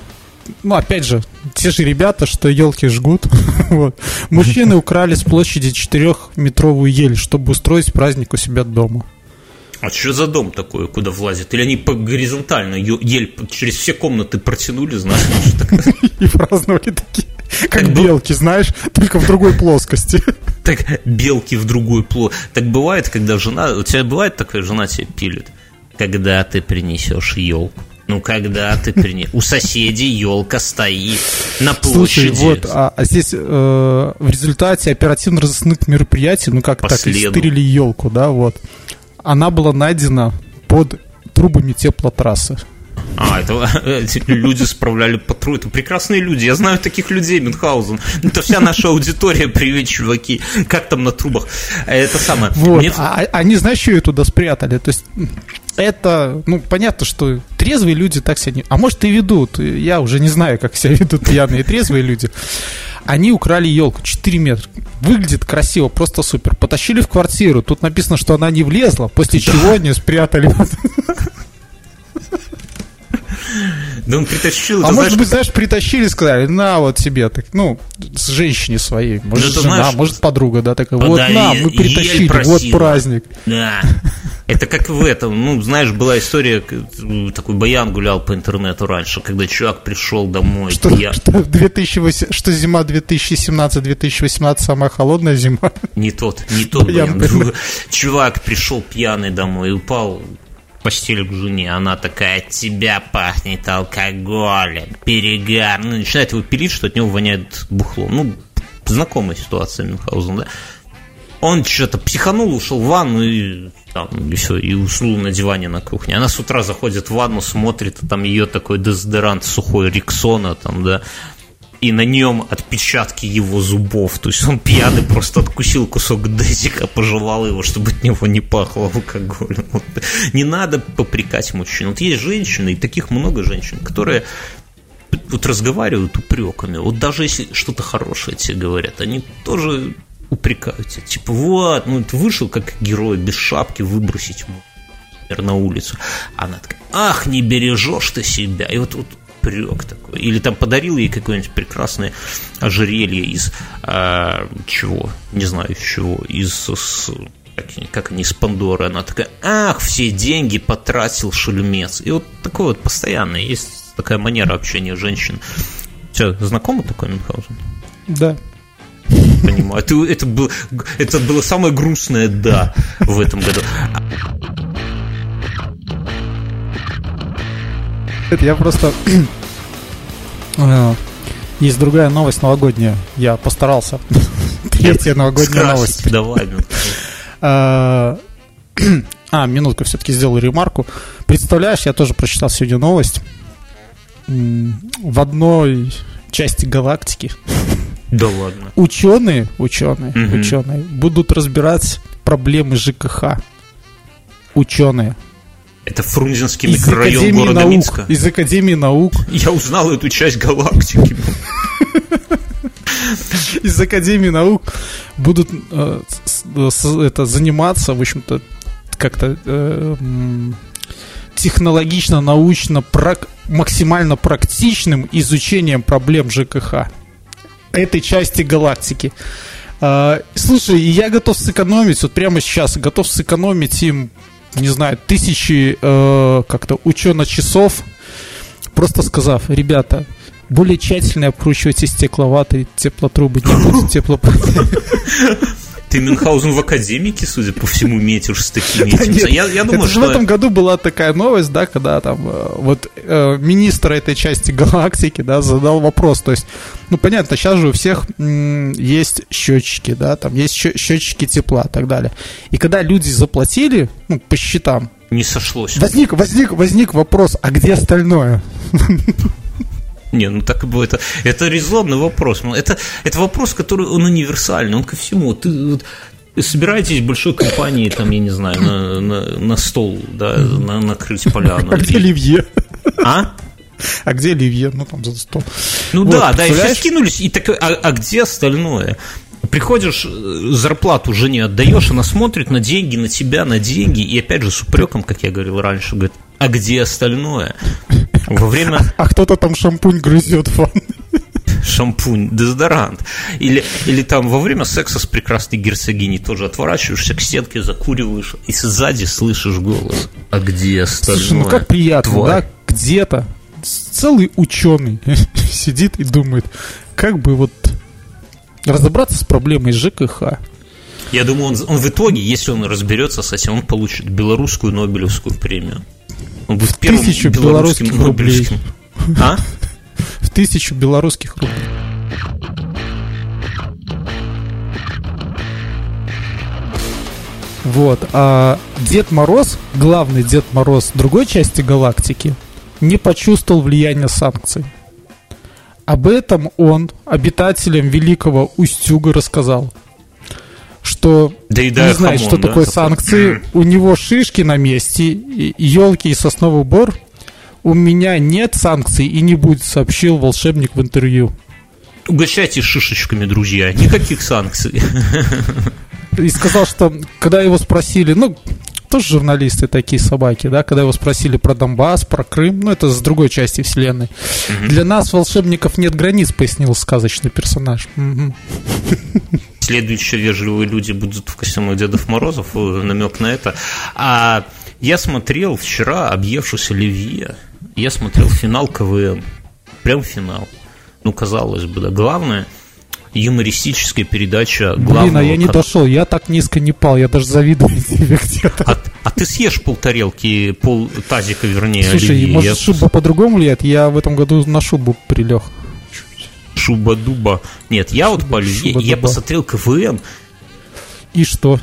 ну, опять же, те же ребята, что елки жгут. вот. Мужчины украли с площади 4-метровую ель, чтобы устроить праздник у себя дома. А что за дом такой, куда влазит? Или они по горизонтально ель через все комнаты протянули, знаешь? И праздновали такие. Как белки, знаешь, только в другой плоскости. Так белки в другую плоскость. Так бывает, когда жена... У тебя бывает такая жена тебя пилит? Когда ты принесешь елку ну, когда ты принес... У соседей елка стоит на площади. Слушай, вот, а, а здесь э, в результате оперативно-розыскных мероприятий, ну, как так, истырили елку, да, вот. Она была найдена под трубами теплотрассы. А, это люди справляли патруль. Это прекрасные люди. Я знаю таких людей, Мюнхгаузен. Это вся наша аудитория. Привет, чуваки. Как там на трубах? Это самое. Вот. Мне... А, а, они, знаешь, что ее туда спрятали? То есть это, ну, понятно, что трезвые люди так себя не... А может, и ведут. Я уже не знаю, как себя ведут пьяные и трезвые люди. Они украли елку 4 метра. Выглядит красиво, просто супер. Потащили в квартиру. Тут написано, что она не влезла, после чего они спрятали. Да он притащил. А может быть, знаешь, притащили, сказали, на вот себе, так, ну, с женщине своей, может, да, жена, может, подруга, да, такая, вот на, мы притащили, вот праздник. Да. Это как в этом, ну, знаешь, была история, такой баян гулял по интернету раньше, когда чувак пришел домой. Что, я... что, 2008, что зима 2017-2018 самая холодная зима? Не тот, не тот баян. баян. Чувак пришел пьяный домой и упал постели к жене, она такая, от тебя пахнет алкоголем, перегар, ну, начинает его пилить, что от него воняет бухлом. Ну, знакомая ситуация Мюнхгаузен, да? Он что-то психанул, ушел в ванну и, там, и все, и уснул на диване на кухне. Она с утра заходит в ванну, смотрит, а там ее такой дезодорант сухой Риксона, там, да, и на нем отпечатки его зубов. То есть он пьяный просто откусил кусок дезика, пожелал его, чтобы от него не пахло алкоголем. Вот. Не надо попрекать мужчин. Вот есть женщины, и таких много женщин, которые вот разговаривают упреками. Вот даже если что-то хорошее тебе говорят, они тоже упрекают тебя. Типа, вот, ну ты вышел как герой без шапки выбросить на улицу. Она такая, ах, не бережешь ты себя. И вот, вот прек такой. Или там подарил ей какое-нибудь прекрасное ожерелье из э, чего, не знаю из чего, из с, как, как они, из Пандоры. Она такая, ах, все деньги потратил шельмец. И вот такое вот постоянно есть такая манера общения женщин. Все, знакомо такой Мюнхгаузен? Да. Понимаю. Это, это, был, это было самое грустное «да» в этом году. Я просто... Э, есть другая новость новогодняя. Я постарался. Третья новогодняя новость. Давай, А, а, минутку все-таки сделал ремарку. Представляешь, я тоже прочитал сегодня новость. В одной части галактики да ладно. Ученые, ученые, угу. ученые будут разбирать проблемы ЖКХ. Ученые. Это Фрунзенский из микрорайон Академии города наук, Минска. Из Академии наук. Я узнал эту часть галактики. Из Академии наук будут э, это заниматься, в общем-то, как-то э, технологично, научно, максимально практичным изучением проблем ЖКХ этой части галактики. А, слушай, я готов сэкономить, вот прямо сейчас готов сэкономить им, не знаю, тысячи э, как-то учено-часов, просто сказав, ребята, более тщательно обкручивайте стекловатые теплотрубы, не будет теплопровода. Ты Мюнхгаузен в академике, судя по всему, метишь с такими да нет, я, я думаю, это что... в этом году была такая новость, да, когда там э, вот э, министр этой части галактики, да, задал вопрос, то есть, ну, понятно, сейчас же у всех м- есть счетчики, да, там есть счетчики тепла и так далее. И когда люди заплатили, ну, по счетам, не сошлось. Возник, возник, возник вопрос, а где остальное? Не, ну так и было. Это, это резонный вопрос. Ну, это, это вопрос, который он универсальный, он ко всему. Ты вот, собираетесь в большой компании, там, я не знаю, на, на, на стол, да, на, накрыть поляну. А где Оливье? А? А где Оливье? Ну, там за стол. Ну вот, да, да, и все скинулись, и так, а, а где остальное? Приходишь, э, зарплату жене отдаешь, она смотрит на деньги, на тебя, на деньги, и опять же с упреком, как я говорил раньше, говорит, а где остальное? Во время... А кто-то там шампунь грызет в шампунь, дезодорант. Или, или там во время секса с прекрасной герцогиней тоже отворачиваешься к стенке, закуриваешь, и сзади слышишь голос. А где остальное? Слушай, ну как приятно, Тварь. да? Где-то целый ученый сидит и думает, как бы вот разобраться с проблемой ЖКХ. Я думаю, он, он в итоге, если он разберется с этим, он получит белорусскую Нобелевскую премию. Он будет первым тысячу белорусским рублей. А? В тысячу белорусских рублей. Вот. А Дед Мороз, главный Дед Мороз другой части галактики, не почувствовал влияния санкций. Об этом он обитателям Великого Устюга рассказал что да и не знает, хамон, что да? такое санкции. У него шишки на месте, елки и сосновый бор. У меня нет санкций и не будет, сообщил волшебник в интервью. Угощайте шишечками, друзья. Никаких санкций. И сказал, что когда его спросили, ну, тоже журналисты такие собаки, да, когда его спросили про Донбасс, про Крым, ну, это с другой части вселенной. Угу. Для нас, волшебников, нет границ, пояснил сказочный персонаж. Угу следующие вежливые люди будут в костюмах Дедов Морозов, э, намек на это. А я смотрел вчера объевшись Оливье, я смотрел финал КВН, прям финал. Ну, казалось бы, да. Главное, юмористическая передача главного... Блин, а я не дошел, я так низко не пал, я даже завидую тебе где-то. А, а ты съешь пол тарелки, пол тазика, вернее, Слушай, оливье. может, шуба по-другому влияет? Я в этом году на шубу прилег. Шуба-дуба. Нет, я вот по я посмотрел КВН. И что?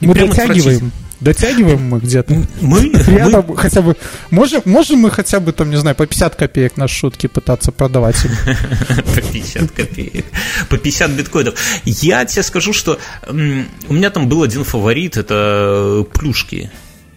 И мы дотягиваем. Дотягиваем мы где-то. Мы? Рядом мы... хотя бы... Можем, можем мы хотя бы, там, не знаю, по 50 копеек на шутки пытаться продавать им? По 50 копеек. По 50 биткоинов. Я тебе скажу, что у меня там был один фаворит, это плюшки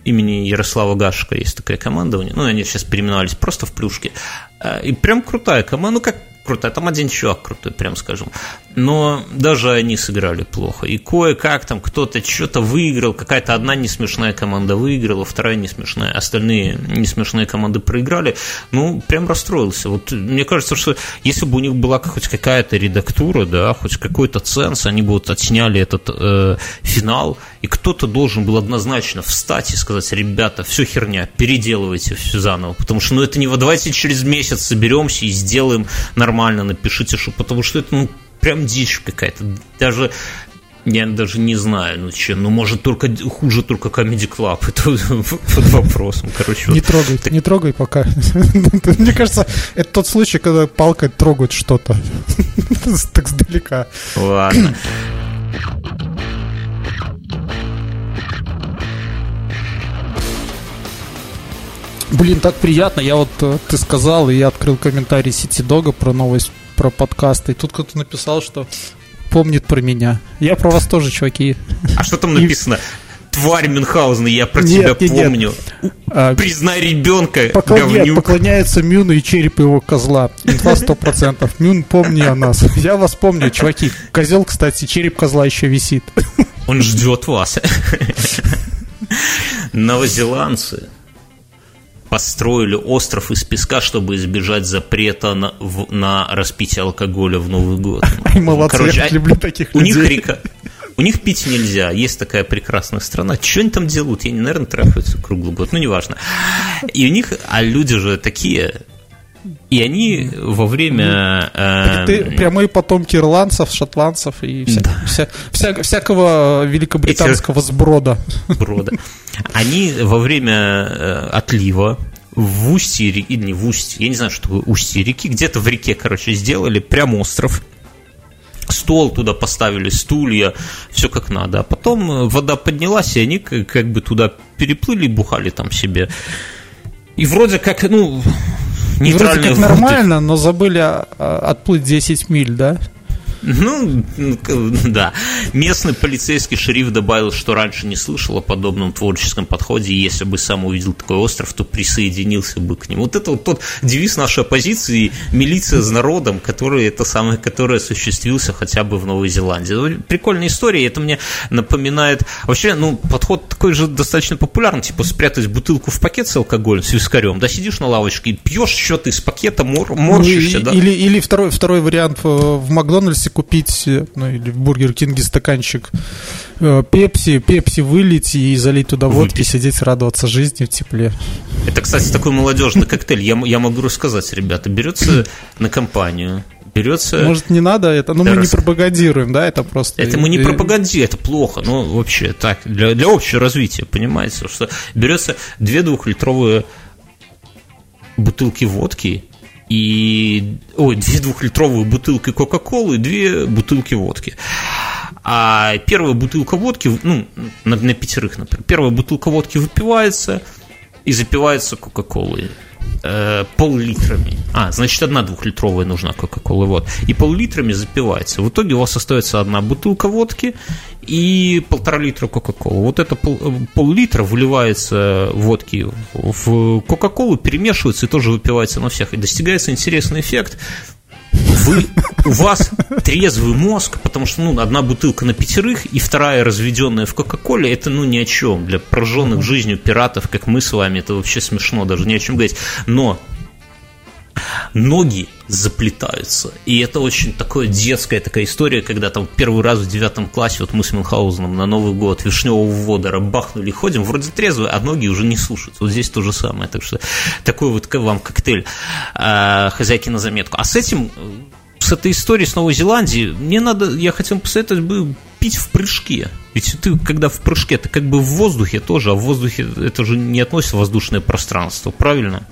имени Ярослава Гашика есть такая команда у них, ну, они сейчас переименовались просто в плюшки. А, и прям крутая команда, ну, как крутой, там один чувак крутой, прям скажем. Но даже они сыграли плохо. И кое-как там кто-то что-то выиграл, какая-то одна несмешная команда выиграла, вторая несмешная, остальные несмешные команды проиграли. Ну, прям расстроился. Вот мне кажется, что если бы у них была хоть какая-то редактура, да, хоть какой-то ценз, они бы вот отсняли этот э, финал, и кто-то должен был однозначно встать и сказать, ребята, все херня, переделывайте все заново, потому что, ну, это не, давайте через месяц соберемся и сделаем нормально напишите, что, потому что это ну, прям дичь какая-то. Даже Я даже не знаю, ну чем. Ну, может, только хуже только Comedy Club. Это под вопросом. Короче, не трогай, ты... не трогай пока. Мне кажется, это тот случай, когда палкой трогают что-то. Так сдалека. Ладно. Блин, так приятно. Я вот, э, ты сказал, и я открыл комментарий Сити Дога про новость про подкасты. И тут кто-то написал, что помнит про меня. Я про вас тоже, чуваки. А что там написано? Тварь Мюнхгаузен, я про нет, тебя нет, помню. Нет. А, Признай ребенка, Поклоня... Поклоняется Мюну и череп его козла. Инфа сто процентов. Мюн, помни о нас. Я вас помню, чуваки. Козел, кстати, череп козла еще висит. Он ждет вас. Новозеландцы построили остров из песка, чтобы избежать запрета на, в, на распитие алкоголя в Новый год. Молодцы, Короче, я люблю таких у людей. Них река, у них пить нельзя. Есть такая прекрасная страна. Что они там делают? Я, наверное, трахаются круглый год. Ну, неважно. И у них, а люди же такие, и они во время... Э, Ты прямые потомки ирландцев, шотландцев и вся, да. вся, вся, всякого великобританского Эти... сброда. Брода. Они во время э, отлива в устье реки, не в устье, я не знаю, что такое устье реки, где-то в реке, короче, сделали прям остров, стол туда поставили, стулья, все как надо. А потом э, вода поднялась, и они как бы туда переплыли и бухали там себе. И вроде как, ну, нейтральные Вроде как нормально, но забыли отплыть 10 миль, да? Ну, да. Местный полицейский шериф добавил, что раньше не слышал о подобном творческом подходе, и если бы сам увидел такой остров, то присоединился бы к нему. Вот это вот тот девиз нашей оппозиции «Милиция с народом», который, это самое, который осуществился хотя бы в Новой Зеландии. Прикольная история, это мне напоминает... Вообще, ну, подход такой же достаточно популярный, типа спрятать бутылку в пакет с алкоголем, с вискарем, да, сидишь на лавочке и пьешь что-то из пакета, мор, морщишься, ну, да. Или, или второй, второй вариант в Макдональдсе если купить, ну или в Бургер Кинге стаканчик э, пепси, пепси вылить и залить туда водки, Выпить. сидеть, радоваться жизни в тепле. Это, кстати, такой молодежный коктейль. Я, я могу рассказать, ребята. Берется на компанию, берется... Может, не надо это? Ну, мы не пропагандируем, да, это просто... Это мы не пропагандируем, это плохо, ну, вообще, так, для, для общего развития, понимаете, что берется две двухлитровые бутылки водки и... Ой, две двухлитровые бутылки Кока-Колы две бутылки водки. А первая бутылка водки, ну, на, на пятерых, например, первая бутылка водки выпивается и запивается Кока-Колой э, пол-литрами. А, значит, одна двухлитровая нужна Кока-Кола, вот. И пол-литрами запивается. В итоге у вас остается одна бутылка водки и полтора литра Кока-Колы. Вот это пол, пол-литра выливается водки в Кока-Колу, перемешивается и тоже выпивается на всех. И достигается интересный эффект вы, у вас трезвый мозг, потому что ну, одна бутылка на пятерых и вторая разведенная в Кока-Коле, это ну ни о чем. Для прожженных жизнью пиратов, как мы с вами, это вообще смешно, даже ни о чем говорить. Но ноги заплетаются. И это очень такое детская такая история, когда там первый раз в девятом классе вот мы с Мюнхгаузеном на Новый год вишневого водора бахнули, ходим, вроде трезвые, а ноги уже не слушаются. Вот здесь то же самое. Так что такой вот вам коктейль э, хозяйки на заметку. А с этим с этой историей с Новой Зеландии, мне надо, я хотел посоветовать бы пить в прыжке. Ведь ты, когда в прыжке, ты как бы в воздухе тоже, а в воздухе это же не относится воздушное пространство, правильно?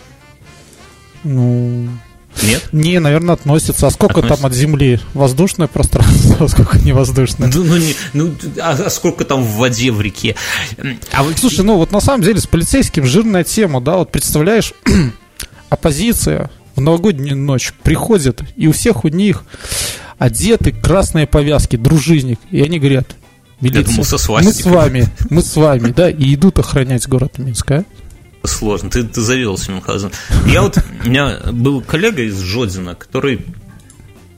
Ну, нет? Не, наверное, относится. А сколько относится. там от Земли? Воздушное пространство, а сколько невоздушное? Ну, ну, не, ну а, а сколько там в воде, в реке? А вот... Слушай, ну вот на самом деле с полицейским жирная тема, да, вот представляешь, оппозиция в новогоднюю ночь приходит, и у всех у них одеты красные повязки, дружинник, и они говорят, милиция, мы с вами, мы с вами, да, и идут охранять город Минск, а? Сложно. Ты, ты завелся, Мюнхгаузен. Я вот, у меня был коллега из Жодина, который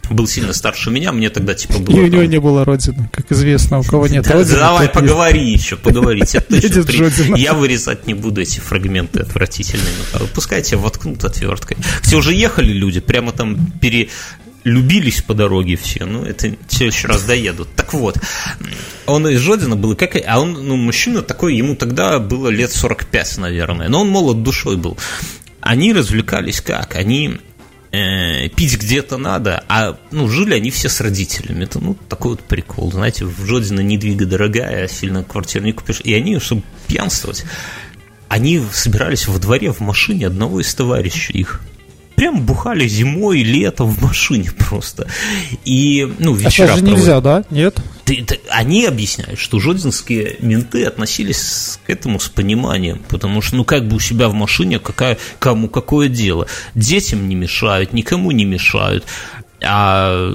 был сильно старше меня, мне тогда типа было... И у него не было родины, как известно, у кого нет да, родины. Давай, поговори есть. еще, поговори. При... Я вырезать не буду эти фрагменты отвратительные. Пускай тебя воткнут отверткой. Все уже ехали люди, прямо там пере любились по дороге все, ну, это все еще раз доедут. Так вот, он из Жодина был, как, а он, ну, мужчина такой, ему тогда было лет 45, наверное, но он молод душой был. Они развлекались как? Они э, пить где-то надо, а ну, жили они все с родителями. Это ну, такой вот прикол. Знаете, в Жодино недвига дорогая, а сильно квартиру не купишь. И они, чтобы пьянствовать, они собирались во дворе в машине одного из товарищей их прям бухали зимой, летом в машине просто. И, ну, вечера... А же нельзя, да? Нет? Ты, ты, они объясняют, что жодинские менты относились к этому с пониманием, потому что, ну, как бы у себя в машине, какая, кому какое дело? Детям не мешают, никому не мешают а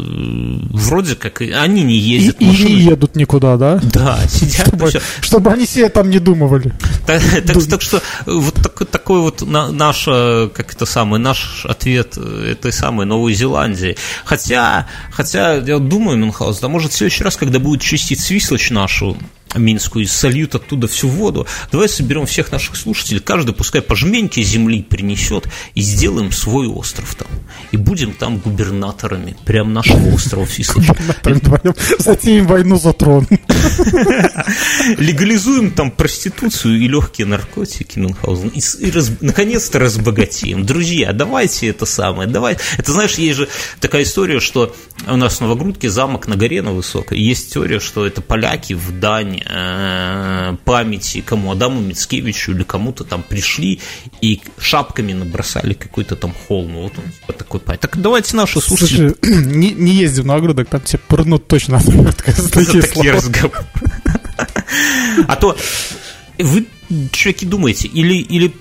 вроде как они не ездят. И, и не едут никуда, да? Да, сидят. Чтобы, чтобы они себе там не думывали. Так, так, так что вот такой, такой вот наш, как это самый, наш ответ этой самой Новой Зеландии. Хотя, хотя я думаю, Мюнхгаузен, да может в следующий раз, когда будет чистить свислочь нашу, Минскую и сольют оттуда всю воду. Давай соберем всех наших слушателей, каждый пускай по жменьке земли принесет и сделаем свой остров там. И будем там губернаторами прям нашего острова Фислоча. Затеем войну за трон. Легализуем там проституцию и легкие наркотики, Мюнхгаузен. И, и раз, наконец-то разбогатеем. Друзья, давайте это самое. Давай. Это знаешь, есть же такая история, что у нас в Новогрудке замок на горе на высокой. Есть теория, что это поляки в дань Э, памяти кому Адаму Мицкевичу или кому-то там пришли и шапками набросали какой-то там холм. Вот он типа такой память. Так давайте наши слушатели... Слушай, не, не езди в Новогрудок, там тебе пырнут точно такие разговоры. А то вы, чуваки, думаете, или, или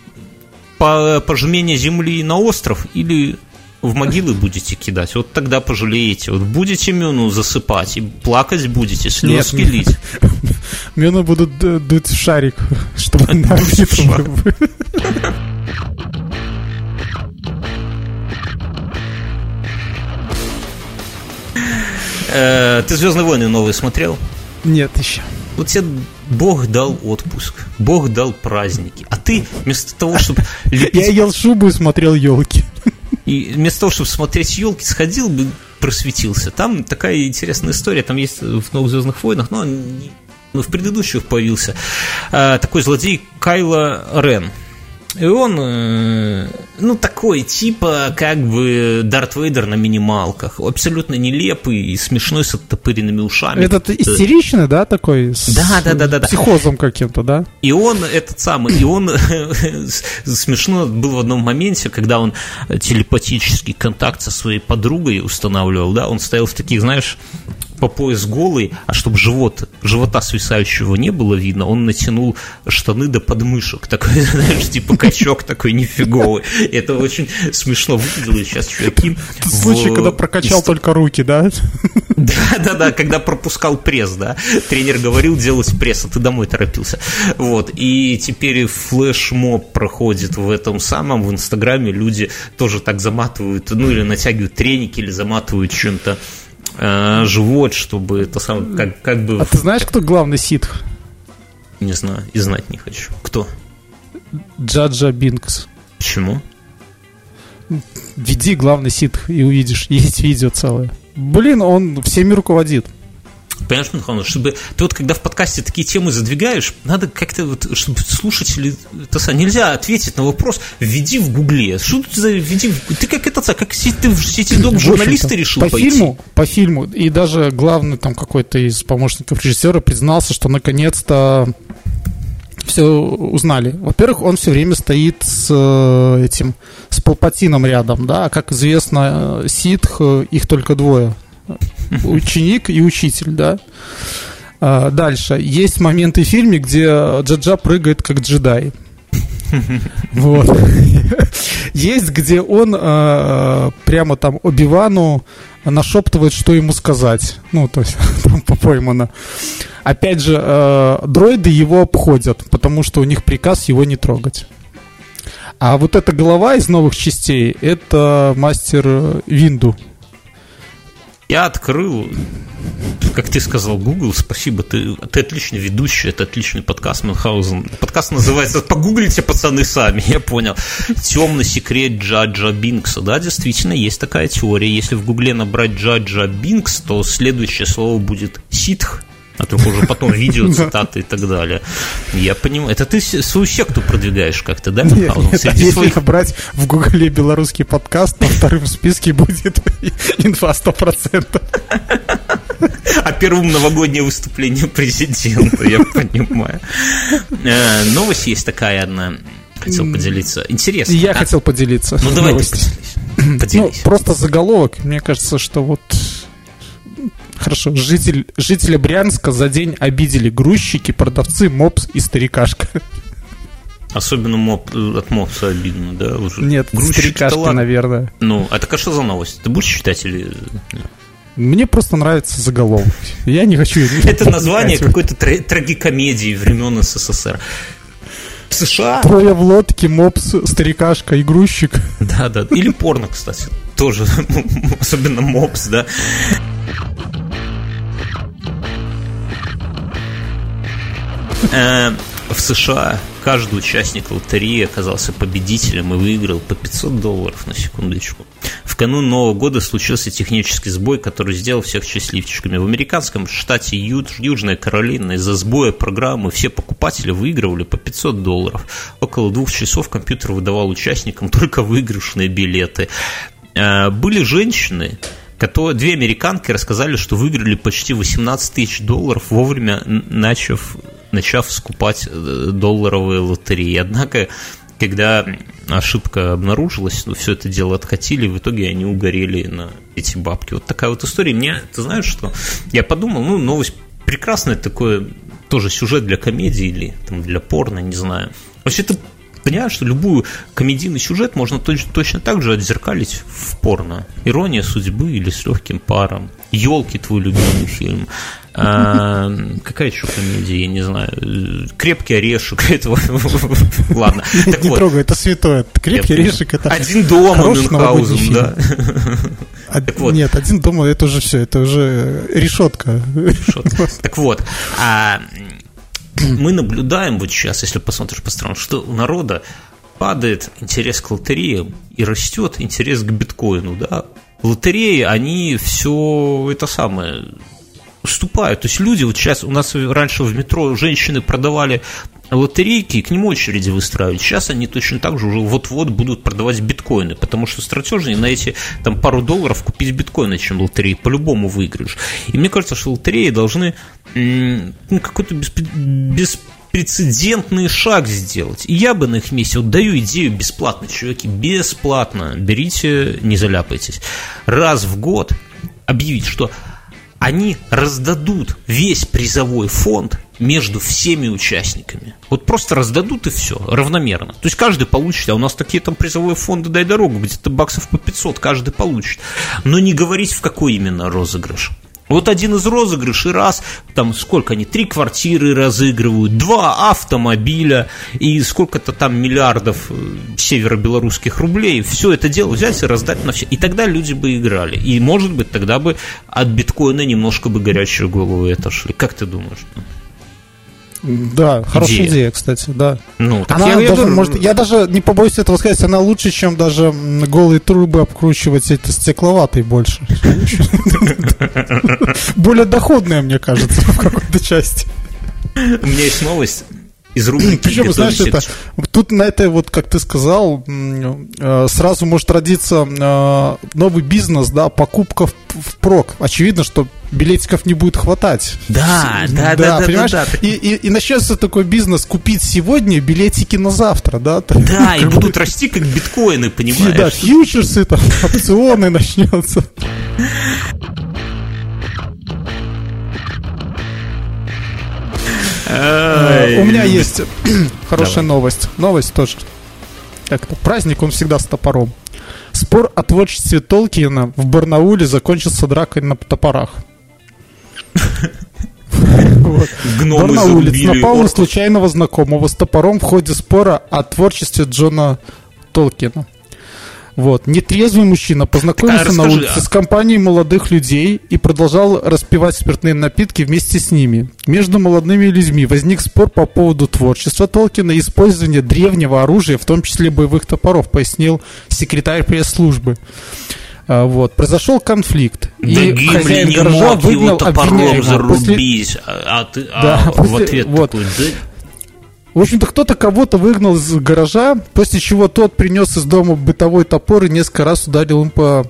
пожмение земли на остров, или в могилы будете кидать, вот тогда пожалеете. Вот будете Мюну засыпать и плакать будете, слезки Нет, лить. Мюну будут дуть в шарик, чтобы на э, Ты Звездные войны новые смотрел? Нет, еще. Вот тебе Бог дал отпуск, Бог дал праздники, а ты вместо того, чтобы Я ел шубу и смотрел елки. И вместо того, чтобы смотреть елки, сходил бы, просветился. Там такая интересная история, там есть в «Новых Звездных войнах», но ну, в предыдущих появился э, такой злодей Кайло Рен – и он, э, ну, такой, типа, как бы Дарт Вейдер на минималках. Абсолютно нелепый и смешной с оттопыренными ушами. Этот истеричный, да, такой? С, да, да, да, да, да. Психозом каким-то, да? И он, этот самый, и он смешно был в одном моменте, когда он телепатический контакт со своей подругой устанавливал, да, он стоял в таких, знаешь, по пояс голый, а чтобы живот, живота свисающего не было видно, он натянул штаны до подмышек. Такой, знаешь, типа качок такой нифиговый. Это очень смешно выглядело. Сейчас чуваки... Случай, в... когда прокачал Ист... только руки, да? Да, да, да, когда пропускал пресс, да. Тренер говорил делать пресс, а ты домой торопился. Вот. И теперь флешмоб проходит в этом самом, в Инстаграме люди тоже так заматывают, ну или натягивают треники, или заматывают чем-то э, живот, чтобы это самое, как, как бы... А ты знаешь, кто главный ситх? Не знаю, и знать не хочу. Кто? Джаджа Бинкс. Почему? Веди главный ситх и увидишь. Есть видео целое. Блин, он всеми руководит. Понимаешь, Михаил, чтобы ты вот когда в подкасте такие темы задвигаешь, надо как-то вот, чтобы слушатели, это, нельзя ответить на вопрос, введи в гугле. Что ты за введи в... Ты как это, как ты в сети док журналисты решил по пойти? фильму, по фильму, и даже главный там какой-то из помощников режиссера признался, что наконец-то все узнали. Во-первых, он все время стоит с э, этим, с Палпатином рядом, да, а как известно, э, ситх, э, их только двое ученик и учитель, да. А, дальше. Есть моменты в фильме, где Джаджа прыгает как джедай. Вот. Есть, где он э, прямо там Оби-Вану нашептывает, что ему сказать. Ну, то есть, там по поймано. Опять же, э, дроиды его обходят, потому что у них приказ его не трогать. А вот эта голова из новых частей, это мастер Винду. Я открыл, как ты сказал, Google, спасибо, ты, ты отличный ведущий, это отличный подкаст Мюнхгаузен. Подкаст называется «Погуглите, пацаны, сами», я понял. «Темный секрет Джаджа Бинкса». Да, действительно, есть такая теория. Если в Гугле набрать Джаджа Бинкс, то следующее слово будет «ситх», а только уже потом видео, цитаты и так далее. Я понимаю. Это ты свою секту продвигаешь как-то, да? Нет, нет, а если брать в гугле белорусский подкаст, на вторым списке будет инфа 100%. А первым новогоднее выступление президента, я понимаю. Э, новость есть такая одна хотел поделиться. Интересно. Я а? хотел поделиться. Ну, давай поделись. поделись. Ну, просто заголовок. Мне кажется, что вот Хорошо. Житель, жителя Брянска за день обидели грузчики, продавцы, мопс и старикашка. Особенно моп, от мопса обидно, да? Уже. Нет, старикашка, ладно. наверное. Ну, а так а что за новость? Ты будешь читать или... Мне просто нравится заголовок. Я не хочу... Это название какой-то трагикомедии времен СССР. США... Трое в лодке, мопс, старикашка и грузчик. Да, да. Или порно, кстати. Тоже. Особенно мопс, да. Э, в США каждый участник лотереи оказался победителем и выиграл по 500 долларов на секундочку. В канун Нового года случился технический сбой, который сделал всех счастливчиками. В американском штате Юж, Южная Каролина из-за сбоя программы все покупатели выигрывали по 500 долларов. Около двух часов компьютер выдавал участникам только выигрышные билеты. Э, были женщины, которые, две американки рассказали, что выиграли почти 18 тысяч долларов, вовремя начав начав скупать э, долларовые лотереи. Однако, когда ошибка обнаружилась, ну, все это дело откатили, в итоге они угорели на эти бабки. Вот такая вот история. Мне, ты знаешь, что я подумал, ну, новость прекрасная, такое тоже сюжет для комедии или там, для порно, не знаю. Вообще ты понимаешь, что любую комедийный сюжет можно точно, точно так же отзеркалить в порно. Ирония судьбы или с легким паром. Елки твой любимый фильм. А, какая еще комедия, я не знаю. Крепкий орешек. Это, ладно. Так не вот. трогай, это святое. Крепкий орешек это. Один дома Мюнхгаузен, да. так вот. Нет, один дома это уже все, это уже решетка. решетка. Так вот, а, мы наблюдаем вот сейчас, если посмотришь по сторонам, что у народа падает интерес к лотереям и растет интерес к биткоину, да. Лотереи, они все это самое уступают. То есть люди, вот сейчас у нас раньше в метро женщины продавали лотерейки, и к ним очереди выстраивали. Сейчас они точно так же уже вот-вот будут продавать биткоины, потому что стратежнее на эти там пару долларов купить биткоины, чем лотереи, по-любому выиграешь. И мне кажется, что лотереи должны ну, какой-то беспрецедентный шаг сделать. И я бы на их месте вот даю идею бесплатно, чуваки, бесплатно. Берите, не заляпайтесь. Раз в год объявить, что они раздадут весь призовой фонд между всеми участниками. Вот просто раздадут и все, равномерно. То есть каждый получит, а у нас такие там призовые фонды «Дай дорогу», где-то баксов по 500 каждый получит. Но не говорить, в какой именно розыгрыш. Вот один из розыгрышей раз, там сколько они, три квартиры разыгрывают, два автомобиля и сколько-то там миллиардов э, северо-белорусских рублей. Все это дело взять и раздать на все. И тогда люди бы играли. И, может быть, тогда бы от биткоина немножко бы горячие головы отошли. Как ты думаешь? Да, хорошая идея, идея кстати, да. Ну, она я, даже, я, может, я даже не побоюсь этого сказать, она лучше, чем даже голые трубы обкручивать эти стекловатые больше. Более доходная, мне кажется, в какой-то части. У меня есть новость из рубрики. Причем, знаешь, это, тут на это, вот как ты сказал, э, сразу может родиться э, новый бизнес, да, покупка в, прок. Очевидно, что билетиков не будет хватать. Да, да, да, да, понимаешь? Да, да. И, и, и начнется такой бизнес купить сегодня билетики на завтра, да? Да, и будут расти как биткоины, понимаешь? Да, фьючерсы, там, опционы начнется. У меня есть хорошая новость. Новость тоже. Как-то праздник, он всегда с топором. Спор о творчестве Толкина в Барнауле закончился дракой на топорах. Вот. Барнаулец напал на случайного знакомого с топором в ходе спора о творчестве Джона Толкина. Вот. Нетрезвый мужчина познакомился так, на улице а... с компанией молодых людей и продолжал распивать спиртные напитки вместе с ними. Между молодыми людьми возник спор по поводу творчества Толкина и использования древнего оружия, в том числе боевых топоров, пояснил секретарь пресс-службы. А, вот, произошел конфликт. Да и Гимли хозяин не гаража мог выгнал его топором зарубить, после... а, а ты а да, после... в ответ вот. такой, да в общем-то, кто-то кого-то выгнал из гаража, после чего тот принес из дома бытовой топор и несколько раз ударил им по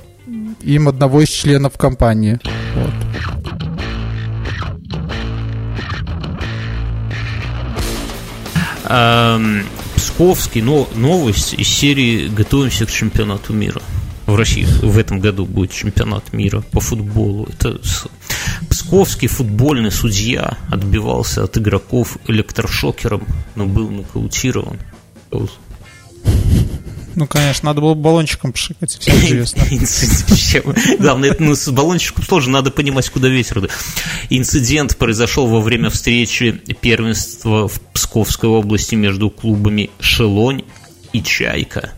им одного из членов компании. Вот. Эм, Псковский, но новость из серии «Готовимся к чемпионату мира» в России в этом году будет чемпионат мира по футболу. Это псковский футбольный судья отбивался от игроков электрошокером, но был нокаутирован. Ну, конечно, надо было баллончиком пшикать, все известно. Главное, ну, с баллончиком тоже надо понимать, куда ветер. Инцидент произошел во время встречи первенства в Псковской области между клубами «Шелонь» и «Чайка».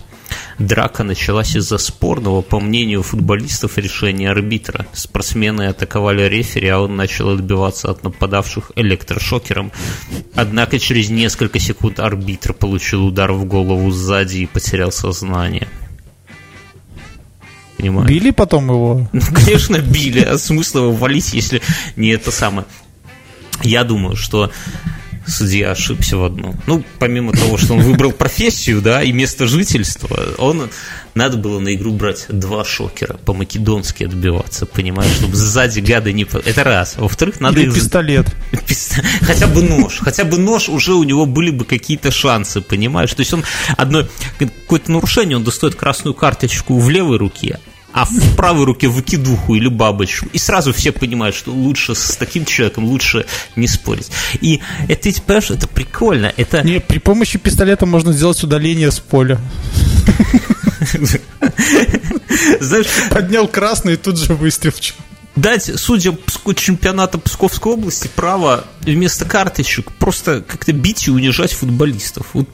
Драка началась из-за спорного, по мнению футболистов, решения арбитра. Спортсмены атаковали рефери, а он начал отбиваться от нападавших электрошокером. Однако через несколько секунд арбитр получил удар в голову сзади и потерял сознание. Понимаете? Били потом его? Ну, конечно, били. А смысл его валить, если не это самое? Я думаю, что судья ошибся в одном. Ну, помимо того, что он выбрал профессию, да, и место жительства, он надо было на игру брать два шокера, по-македонски отбиваться, понимаешь, чтобы сзади гады не... Это раз. Во-вторых, надо... Или их... пистолет. Хотя бы нож. Хотя бы нож, уже у него были бы какие-то шансы, понимаешь? То есть он одно... Какое-то нарушение, он достает красную карточку в левой руке, а в правой руке выкидуху или бабочку. И сразу все понимают, что лучше с таким человеком лучше не спорить. И это, понимаешь, это прикольно. Это... Не, при помощи пистолета можно сделать удаление с поля. Знаешь, поднял красный и тут же выстрел дать, судя чемпионата Псковской области, право вместо карточек просто как-то бить и унижать футболистов. Вот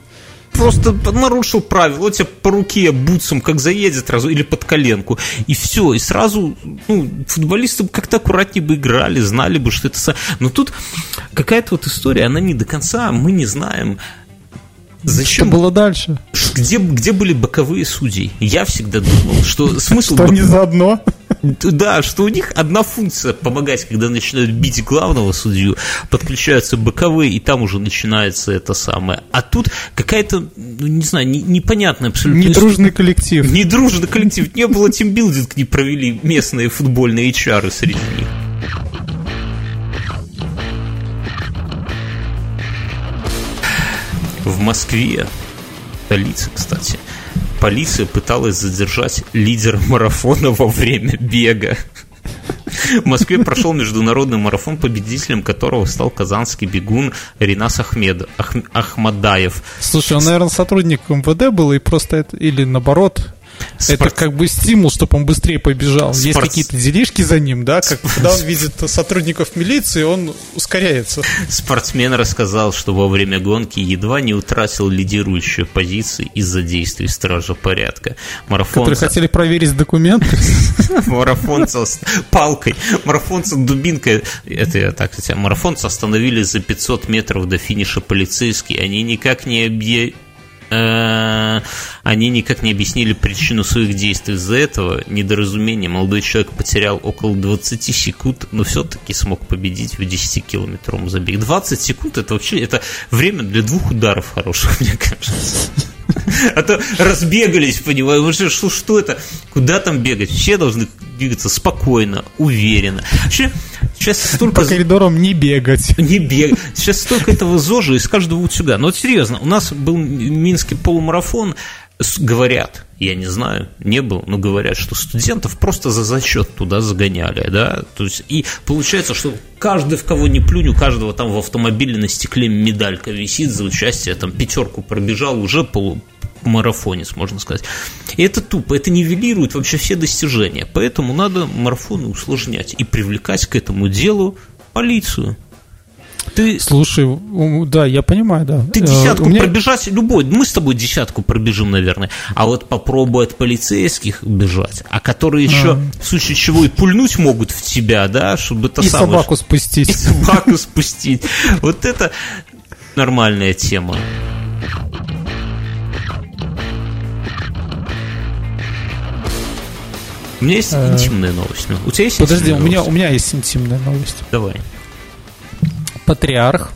просто нарушил правила, вот тебе по руке бутсом как заедет сразу или под коленку, и все, и сразу ну, футболисты как-то аккуратнее бы играли, знали бы, что это... Но тут какая-то вот история, она не до конца, мы не знаем, Зачем что было дальше? Где, где были боковые судьи? Я всегда думал, что смысл... Что они заодно? Да, что у них одна функция помогать, когда начинают бить главного судью, подключаются боковые, и там уже начинается это самое. А тут какая-то, ну, не знаю, непонятная абсолютно... Недружный коллектив. Недружный коллектив. Не было тимбилдинг, не провели местные футбольные чары среди них. В Москве, столице, кстати, полиция пыталась задержать лидера марафона во время бега. В Москве прошел международный марафон, победителем которого стал казанский бегун Ринас Ахмед, Ах, Ахмадаев. Слушай, он, наверное, сотрудник МВД был и просто это, или наоборот. Это как бы стимул, чтобы он быстрее побежал. Спорт... Есть какие-то делишки за ним, да? Как, когда он видит сотрудников милиции, он ускоряется. Спортсмен рассказал, что во время гонки едва не утратил лидирующую позицию из-за действий стража порядка. Марафонца... Которые хотели проверить документы? Марафонца палкой, марафонца дубинкой. Это я так, кстати, марафонца остановили за 500 метров до финиша полицейские. Они никак не объявили они никак не объяснили причину своих действий из-за этого недоразумения. Молодой человек потерял около 20 секунд, но все-таки смог победить в 10-километровом забеге. 20 секунд это вообще это время для двух ударов хороших, мне кажется. А то разбегались, понимаю, что, что это? Куда там бегать? Все должны двигаться спокойно, уверенно. Вообще, сейчас столько... По коридорам не бегать. Не бегать. Сейчас столько этого ЗОЖа из каждого утюга. Но вот серьезно, у нас был минский полумарафон, говорят, я не знаю, не был, но говорят, что студентов просто за зачет туда загоняли, да, то есть, и получается, что каждый, в кого не плюнь, у каждого там в автомобиле на стекле медалька висит за участие, там пятерку пробежал, уже полу, марафонец, можно сказать. И это тупо, это нивелирует вообще все достижения. Поэтому надо марафоны усложнять и привлекать к этому делу полицию. Ты... Слушай, да, я понимаю, да. Ты десятку меня... пробежать, любой, мы с тобой десятку пробежим, наверное, а вот попробуй от полицейских бежать, а которые еще, а. в случае чего, и пульнуть могут в тебя, да, чтобы это и самое... собаку спустить. И собаку спустить. Вот это нормальная тема. У меня есть Э, интимная новость. Ну, У тебя есть Подожди, у меня, у меня есть интимная новость. Давай. Патриарх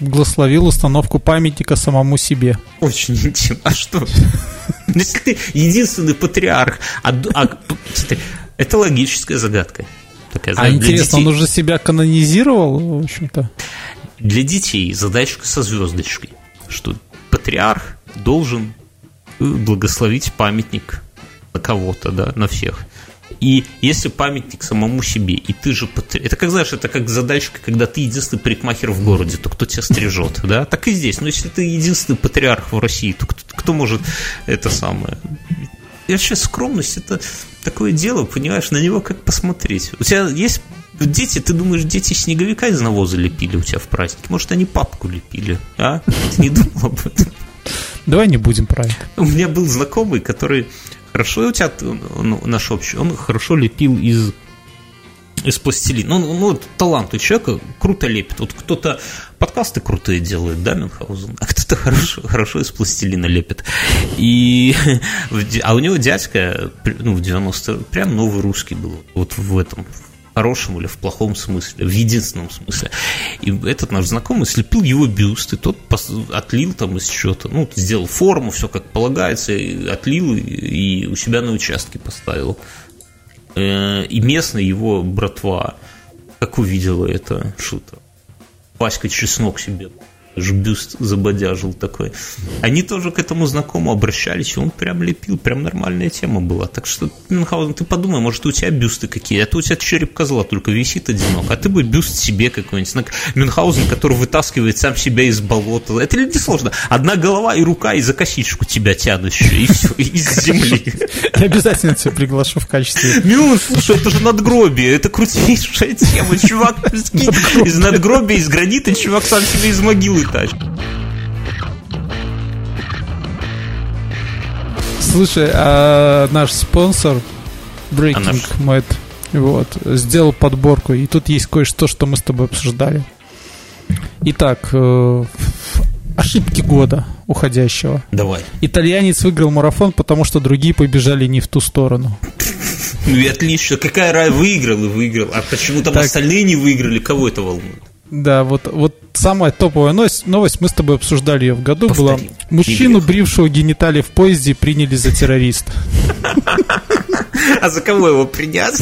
благословил установку памятника самому себе. Очень интимно. А что? Если ты единственный патриарх, а, а, это логическая загадка. Такая, А знаешь, для интересно, детей. он уже себя канонизировал, в общем-то? Для детей задачка со звездочкой, что патриарх должен э, благословить памятник на кого-то, да, на всех. И если памятник самому себе, и ты же патри... Это как, знаешь, это как задачка, когда ты единственный парикмахер в городе, то кто тебя стрижет, да? Так и здесь. Но если ты единственный патриарх в России, то кто, кто может это самое... И вообще скромность это такое дело, понимаешь, на него как посмотреть. У тебя есть дети, ты думаешь, дети снеговика из навоза лепили у тебя в празднике? Может, они папку лепили, а? Ты не думал об этом? Давай не будем про это. У меня был знакомый, который хорошо, у тебя ну, наш общий, он хорошо лепил из из пластилина. Ну, ну, вот талант у человека круто лепит. Вот кто-то подкасты крутые делает, да, Мюнхгаузен, а кто-то хорошо, хорошо из пластилина лепит. И, а у него дядька, ну, в 90 прям новый русский был, вот в этом, в хорошем или в плохом смысле, в единственном смысле. И этот наш знакомый слепил его бюст, и тот отлил там из чего-то, ну, сделал форму, все как полагается, и отлил и, и у себя на участке поставил. Э, И местная его братва, как увидела это, что-то, Васька Чеснок себе ж бюст забодяжил такой. Они тоже к этому знакомому обращались, и он прям лепил, прям нормальная тема была. Так что, Мюнхгаузен, ты подумай, может, у тебя бюсты какие, а то у тебя череп козла только висит одинок, а ты бы бюст себе какой-нибудь. Мюнхгаузен, который вытаскивает сам себя из болота. Это не сложно? Одна голова и рука, и за косичку тебя тянущая, и все, из земли. Я обязательно тебя приглашу в качестве... Мюн, слушай, это же надгробие, это крутейшая тема. Чувак из надгробия, из гранита, чувак сам себе из могилы тащит. Слушай, а наш спонсор А Breaking наш? Mad вот, сделал подборку, и тут есть кое-что, что мы с тобой обсуждали. Итак, э, ошибки года уходящего. Давай. Итальянец выиграл марафон, потому что другие побежали не в ту сторону. Ну и отлично. Какая рай выиграл и выиграл. А почему там Так. остальные не выиграли? Кого это волнует? Да, вот, вот самая топовая новость, новость, мы с тобой обсуждали ее в году, была Повтори. мужчину, брившего гениталии в поезде, приняли за террориста. А за кого его принять?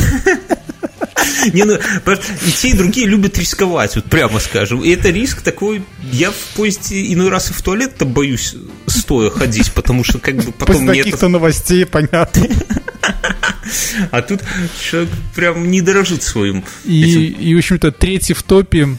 Не, ну, и те, и другие любят рисковать, вот прямо скажем. И это риск такой, я в поезде иной раз и в туалет-то боюсь стоя ходить, потому что как бы потом После мне это каких-то новостей, понятно. А тут человек прям не дорожит своим. И, этим. и, в общем-то, третий в топе.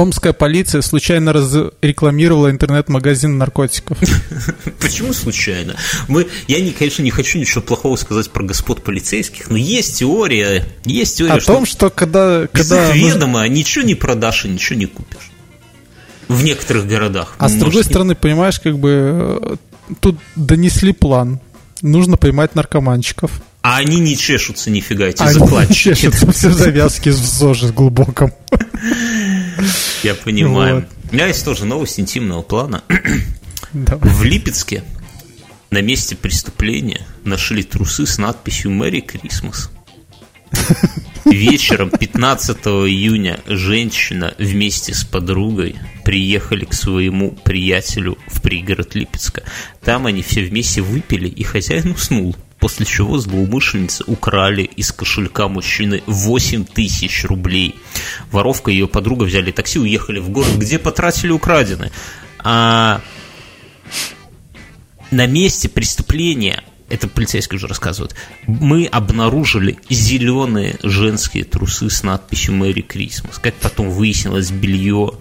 Омская полиция случайно разрекламировала интернет-магазин наркотиков. Почему случайно? Мы, я, не, конечно, не хочу ничего плохого сказать про господ полицейских, но есть теория, есть теория, О том, что когда... когда их ведома ничего не продашь и ничего не купишь. В некоторых городах. А с другой и- стороны, понимаешь, как бы э, тут донесли план. Нужно поймать наркоманчиков. А они не чешутся нифига, эти Они закладчики. чешутся все в завязке в ЗОЖе глубоком. Я понимаю. Вот. У меня есть тоже новость интимного плана. Давай. В Липецке на месте преступления нашли трусы с надписью «Мэри Крисмас». Вечером 15 июня женщина вместе с подругой приехали к своему приятелю в пригород Липецка. Там они все вместе выпили, и хозяин уснул. После чего злоумышленницы украли из кошелька мужчины 8 тысяч рублей. Воровка и ее подруга взяли такси, уехали в город, где потратили украденное. А на месте преступления, это полицейские уже рассказывают, мы обнаружили зеленые женские трусы с надписью «Мэри Крисмас». Как потом выяснилось, белье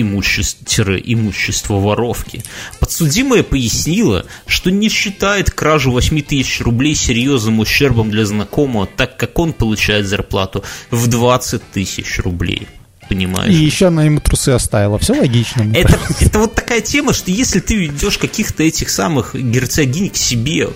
имущество, воровки. Подсудимая пояснила, что не считает кражу 8 тысяч рублей серьезным ущербом для знакомого, так как он получает зарплату в 20 тысяч рублей. Понимаешь? И еще она ему трусы оставила. Все логично. Это, это вот такая тема, что если ты ведешь каких-то этих самых герцогинь к себе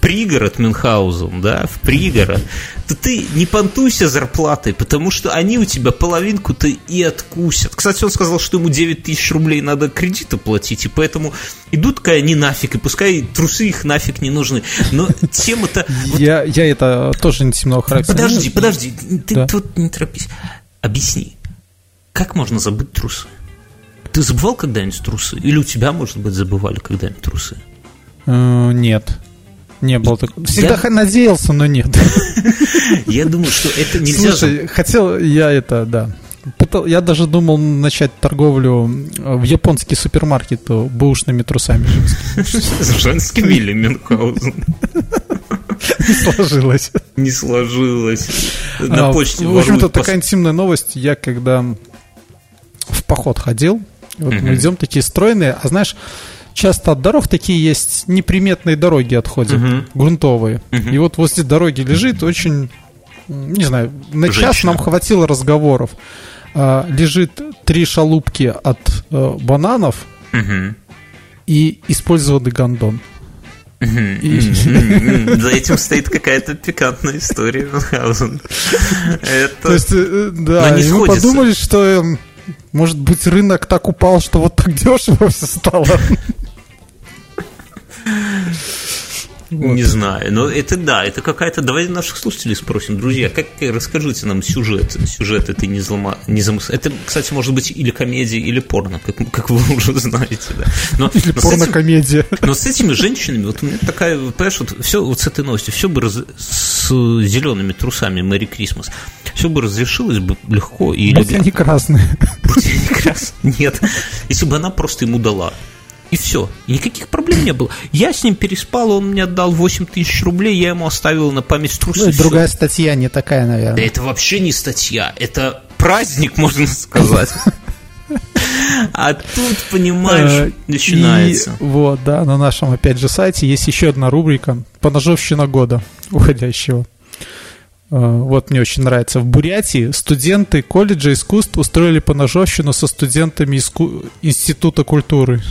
пригород Мюнхгаузен, да, в пригород, то ты не понтуйся зарплатой, потому что они у тебя половинку-то и откусят. Кстати, он сказал, что ему 9 тысяч рублей надо кредита платить, и поэтому идут-ка они нафиг, и пускай трусы их нафиг не нужны. Но тема-то... Я, я это тоже интимного характера. Подожди, подожди, ты да. тут не торопись. Объясни, как можно забыть трусы? Ты забывал когда-нибудь трусы? Или у тебя, может быть, забывали когда-нибудь трусы? Э, нет. Не было такого. Всегда я... надеялся, но нет. Я думаю, что это нельзя... Слушай, хотел я это, да. Я даже думал начать торговлю в японский супермаркет бэушными трусами женскими. Женскими или Мюнхгаузен? Не сложилось. Не сложилось. На а, почте В общем-то, такая интимная новость. Я когда в поход ходил, вот мы идем такие стройные, а знаешь, часто от дорог такие есть неприметные дороги отходят, uh-huh. грунтовые. Uh-huh. И вот возле дороги лежит очень, не знаю, на Женщина. час нам хватило разговоров. А, лежит три шалупки от а, бананов uh-huh. и использованный гондон. За этим стоит какая-то пикантная история Мюнхгаузен. То есть, э, да, мы подумали, что эм, может быть рынок так упал, что вот так дешево все стало. Вот. Не знаю, но это да, это какая-то. Давайте наших слушателей спросим, друзья, как расскажите нам сюжет, сюжет это не, злома, не замысл. Это, кстати, может быть или комедия, или порно, как, как вы уже знаете, да. Но, или порно-комедия. Но с этими женщинами, вот у меня такая, понимаешь, вот все вот с этой новостью, все бы раз, с зелеными трусами Мэри Крисмас, все бы разрешилось бы легко и Будь они красные. Будь они красные. Нет. Если бы она просто ему дала и все. И никаких проблем не было. Я с ним переспал, он мне отдал 8 тысяч рублей, я ему оставил на память трусы. Ну, другая все. статья, не такая, наверное. Да это вообще не статья, это праздник, можно сказать. А тут, понимаешь, э, начинается. И вот, да, на нашем, опять же, сайте есть еще одна рубрика «Поножовщина года» уходящего. Э, вот мне очень нравится. В Бурятии студенты колледжа искусств устроили поножовщину со студентами иску... Института культуры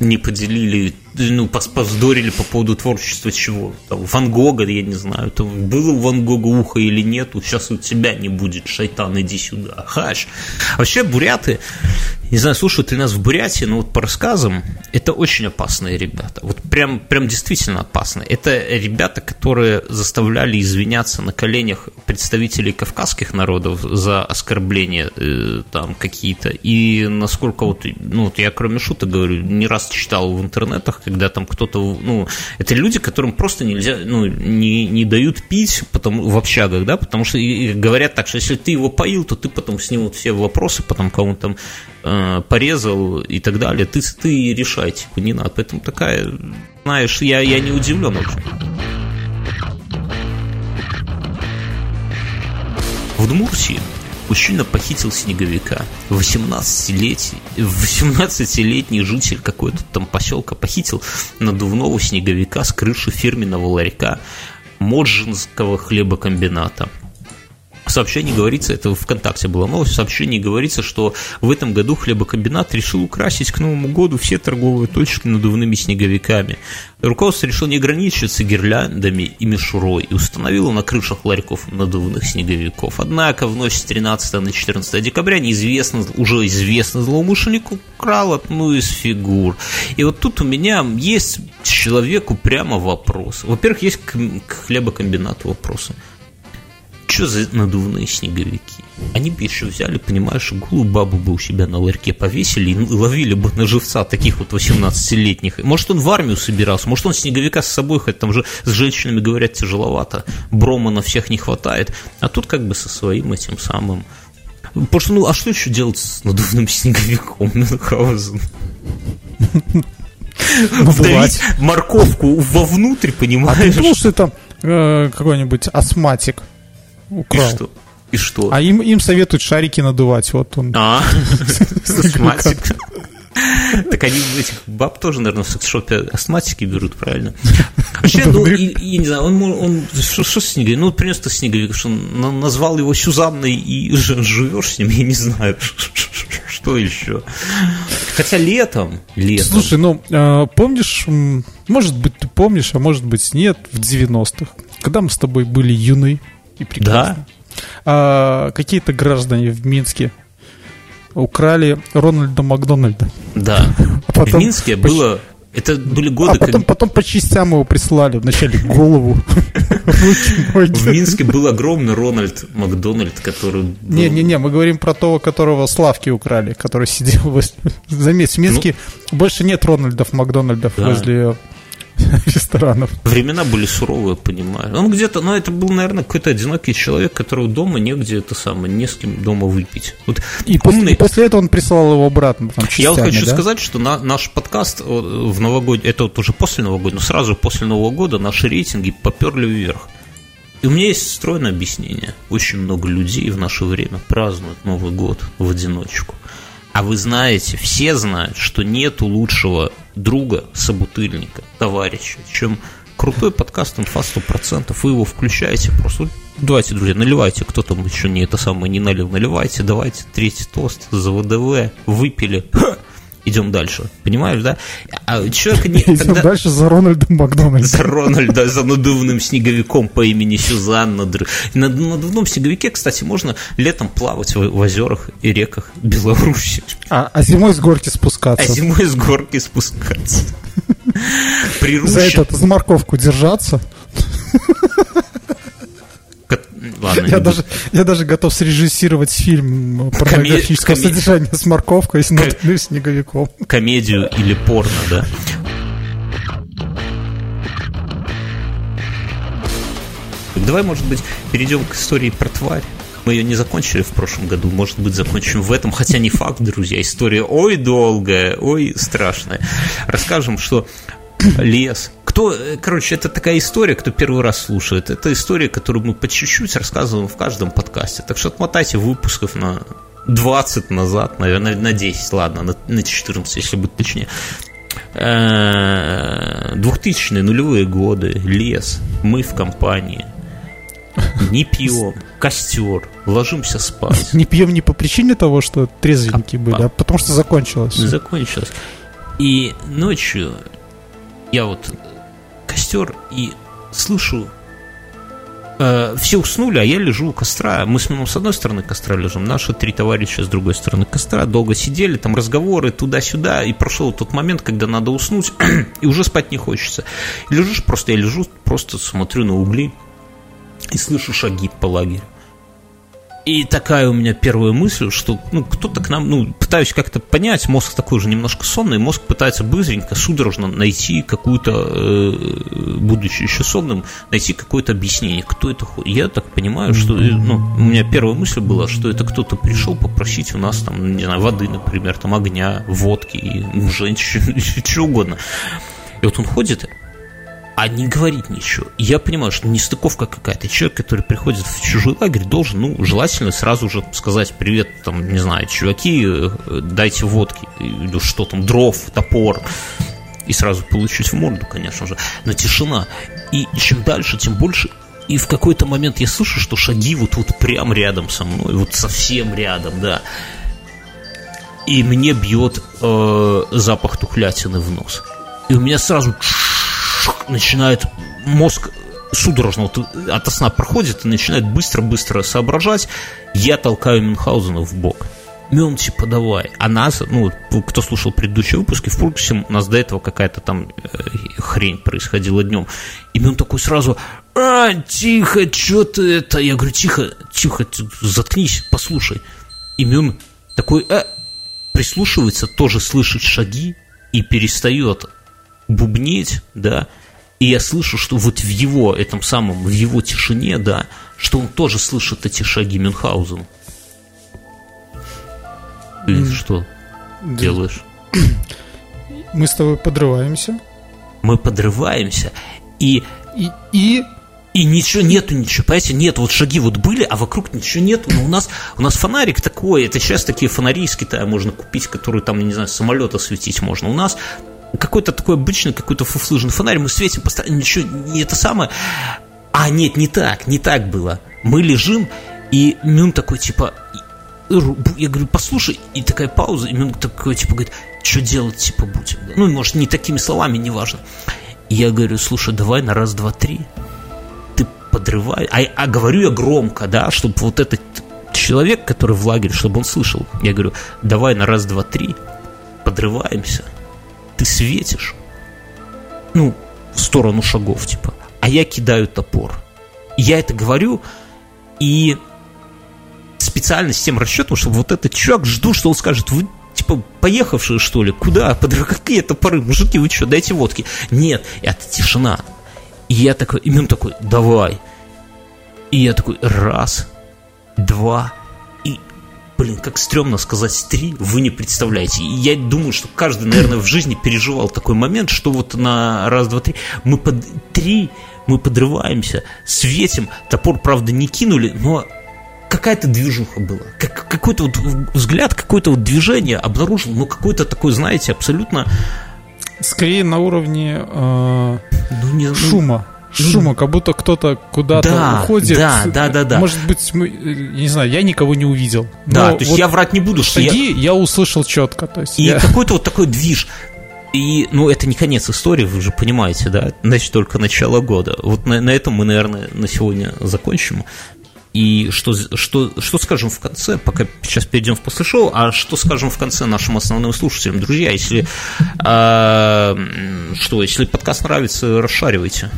не поделили, ну, повздорили по поводу творчества чего? Там, Ван Гога, я не знаю, там, было у Ван Гога ухо или нету, сейчас у тебя не будет, шайтан, иди сюда, хаш. Вообще, буряты, не знаю, слушают ли нас в Бурятии, но вот по рассказам, это очень опасные ребята. Вот прям, прям действительно опасные. Это ребята, которые заставляли извиняться на коленях представителей кавказских народов за оскорбления э, там какие-то. И насколько вот, ну, вот я кроме шуток говорю, не раз читал в интернетах, когда там кто-то, ну, это люди, которым просто нельзя, ну, не, не дают пить потому, в общагах, да, потому что говорят так, что если ты его поил, то ты потом снимут все вопросы, потом кому там Э, порезал и так далее, ты, ты решай, типа, не надо. Поэтому такая, знаешь, я, я не удивлен очень. В Удмуртии мужчина похитил снеговика. 18-летний, 18-летний житель какой-то там поселка похитил надувного снеговика с крыши фирменного ларька Моджинского хлебокомбината. В сообщении говорится, это ВКонтакте была новость, в сообщении говорится, что в этом году хлебокомбинат решил украсить к Новому году все торговые точки надувными снеговиками. Руководство решило не ограничиться гирляндами и мишурой и установило на крышах ларьков надувных снеговиков. Однако в ночь с 13 на 14 декабря неизвестно, уже известный злоумышленник украл одну из фигур. И вот тут у меня есть человеку прямо вопрос. Во-первых, есть к хлебокомбинату вопросы что за надувные снеговики? Они бы еще взяли, понимаешь, голую бабу бы у себя на ларьке повесили и ловили бы на живца таких вот 18-летних. Может, он в армию собирался, может, он снеговика с собой, хоть там же с женщинами, говорят, тяжеловато, брома на всех не хватает. А тут как бы со своим этим самым... Потому что, ну, а что еще делать с надувным снеговиком Мюнхгаузен? Вдавить морковку вовнутрь, понимаешь? А ты думал, что это э, какой-нибудь астматик? Украл. И что? И что? А им, им советуют шарики надувать. Вот он. А, Так они этих баб тоже, наверное, в секс-шопе астматики берут, правильно? Вообще, ну, я не знаю, он, он что, что снеговик? Ну, принес ты снеговик, что он назвал его Сюзанной и живешь с ним, я не знаю, что еще. Хотя летом, летом. Слушай, ну, э, помнишь, может быть, ты помнишь, а может быть, нет, в 90-х, когда мы с тобой были юны и прекрасны. Да. А, какие-то граждане в Минске украли Рональда Макдональда. Да. А потом, в Минске было это были годы... А потом, как... потом по частям его прислали. Вначале голову. В Минске был огромный Рональд Макдональд, который... Не-не-не, мы говорим про того, которого Славки украли, который сидел... Заметь, в Минске ну. больше нет Рональдов Макдональдов возле ресторанов. Времена были суровые, понимаю. Он где-то, ну, это был, наверное, какой-то одинокий человек, которого дома негде это самое, не с кем дома выпить. Вот и, умный... после, после этого он прислал его обратно. Там, частями, Я вот хочу да? сказать, что на, наш подкаст в новогодний, это вот уже после Нового года, но сразу после Нового года наши рейтинги поперли вверх. И у меня есть стройное объяснение. Очень много людей в наше время празднуют Новый год в одиночку. А вы знаете, все знают, что нету лучшего друга, собутыльника, товарища, чем крутой подкаст «Инфа 100%». Вы его включаете просто. Давайте, друзья, наливайте, кто там еще не это самое не налил, наливайте, давайте третий тост за ВДВ, выпили идем дальше. Понимаешь, да? А человек не... Идем тогда... дальше за Рональдом Макдональдом. За Рональда, за надувным снеговиком по имени Сюзанна. На надувном снеговике, кстати, можно летом плавать в, в озерах и реках Беларуси. А, а зимой с горки спускаться. А зимой с горки спускаться. За это, за морковку держаться. Ладно, я, даже, я даже готов срежиссировать фильм порнографическое Коме... содержание с морковкой и с Ком... снеговиком. Комедию или порно, да? Давай, может быть, перейдем к истории про тварь. Мы ее не закончили в прошлом году, может быть, закончим в этом, хотя не факт, друзья. История ой долгая, ой страшная. Расскажем, что лес. Кто, э, короче, это такая история, кто первый раз слушает. Это история, которую мы по чуть-чуть рассказываем в каждом подкасте. Так что отмотайте выпусков на 20 назад, наверное, на 10, ладно, на, на 14, если быть точнее. 2000-е, э, нулевые годы, лес, мы в компании, не пьем, костер, ложимся спать. Не пьем не по причине того, что трезвенькие были, а потому что закончилось. Закончилось. И ночью я вот костер и слышу, э, все уснули, а я лежу у костра. Мы с Мином с одной стороны костра лежим, наши три товарища с другой стороны костра. Долго сидели, там разговоры туда-сюда, и прошел тот момент, когда надо уснуть, и уже спать не хочется. Лежишь просто, я лежу, просто смотрю на угли и слышу шаги по лагерю. И такая у меня первая мысль, что ну, кто-то к нам, ну, пытаюсь как-то понять, мозг такой уже немножко сонный, мозг пытается быстренько, судорожно найти какую-то, э, будучи еще сонным, найти какое-то объяснение, кто это. Я так понимаю, что, э, ну, у меня первая мысль была, что это кто-то пришел попросить у нас там, не знаю, воды, например, там огня, водки, женщин, чего угодно. И вот он ходит, а не говорит ничего. я понимаю, что нестыковка какая-то. Человек, который приходит в чужой лагерь, должен, ну, желательно сразу же сказать привет, там, не знаю, чуваки, э, дайте водки, или что там, дров, топор, и сразу получить в морду, конечно же. Но тишина. И чем дальше, тем больше и в какой-то момент я слышу, что шаги вот вот прям рядом со мной, вот совсем рядом, да. И мне бьет э, запах тухлятины в нос. И у меня сразу начинает мозг судорожно вот от сна проходит и начинает быстро-быстро соображать. Я толкаю Мюнхгаузена в бок. Мюн, типа, давай. А нас, ну, кто слушал предыдущие выпуски, в курсе, у нас до этого какая-то там э, хрень происходила днем. И Мюн такой сразу, а, тихо, что ты это? Я говорю, тихо, тихо, заткнись, послушай. И Мюн такой, э, прислушивается, тоже слышит шаги и перестает бубнеть, да, и я слышу, что вот в его, этом самом, в его тишине, да, что он тоже слышит эти шаги Мюнхгаузена. Ты mm. что да. делаешь? Мы с тобой подрываемся. Мы подрываемся, и... И, и и ничего нету, ничего, понимаете, нет, вот шаги вот были, а вокруг ничего нету, но у нас, у нас фонарик такой, это сейчас такие фонари из Китая можно купить, которые там, не знаю, самолета светить можно, у нас какой-то такой обычный, какой-то фуфлыжный фонарь, мы светим постоянно, ничего, не это самое. А нет, не так, не так было. Мы лежим, и Мюн такой, типа, я говорю, послушай, и такая пауза, и Мюн такой, типа, говорит, что делать, типа, будем? Ну, может, не такими словами, неважно. И я говорю, слушай, давай на раз, два, три. Ты подрывай. А, а говорю я громко, да, чтобы вот этот человек, который в лагере, чтобы он слышал. Я говорю, давай на раз, два, три. Подрываемся. Ты светишь. Ну, в сторону шагов, типа. А я кидаю топор. Я это говорю, и специально с тем расчетом, чтобы вот этот чувак жду, что он скажет, вы типа, поехавшие, что ли? Куда? Под какие топоры? Мужики, вы что, дайте водки? Нет, это тишина. И я такой, и он такой, давай. И я такой, раз, два, блин, как стрёмно сказать три, вы не представляете. Я думаю, что каждый, наверное, в жизни переживал такой момент, что вот на раз, два, три, мы под три, мы подрываемся, светим, топор, правда, не кинули, но какая-то движуха была. Как, какой-то вот взгляд, какое-то вот движение обнаружил, ну, какой-то такой, знаете, абсолютно... Скорее на уровне э, ну, не, ну, шума. Ну, шума, как будто кто-то куда-то да, уходит. Да, да, да, да. Может быть, мы, не знаю, я никого не увидел. Да, то есть вот я врать не буду, что шаги я... я услышал четко. То есть и я... какой-то вот такой движ. И, ну, это не конец истории, вы же понимаете, да? Значит, только начало года. Вот на, на этом мы, наверное, на сегодня закончим. И что, что, что скажем в конце, пока сейчас перейдем в после шоу, а что скажем в конце нашим основным слушателям? Друзья, если, э, что, если подкаст нравится, расшаривайте.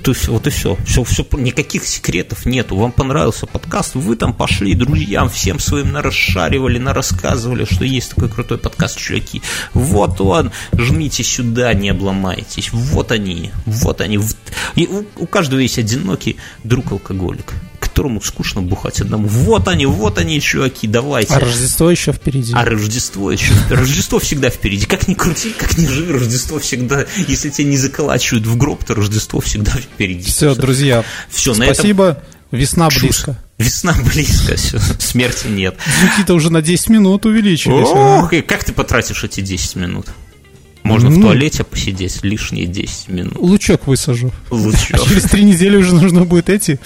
Вот и, вот и все. все. Все. Никаких секретов нету. Вам понравился подкаст, вы там пошли друзьям, всем своим нарасшаривали, нарассказывали, что есть такой крутой подкаст, чуваки. Вот он, жмите сюда, не обломайтесь. Вот они, вот они. И у, у каждого есть одинокий друг алкоголик которому скучно бухать одному. Вот они, вот они, чуваки, давайте. А Рождество еще впереди. А Рождество еще. Рождество всегда впереди. Как ни крути, как ни живи, Рождество всегда, если тебя не заколачивают в гроб, то Рождество всегда впереди. Все, все. друзья, все, спасибо. На этом... Весна близко. Весна близко, все, смерти нет. Звуки-то уже на 10 минут увеличились. Ох, а? и как ты потратишь эти 10 минут? Можно ну, в туалете посидеть лишние 10 минут. Лучок высажу. Лучок. А через три недели уже нужно будет эти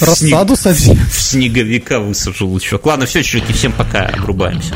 рассаду садить. В снеговика высажу лучок. Ладно, все, чуваки, всем пока, обрубаемся.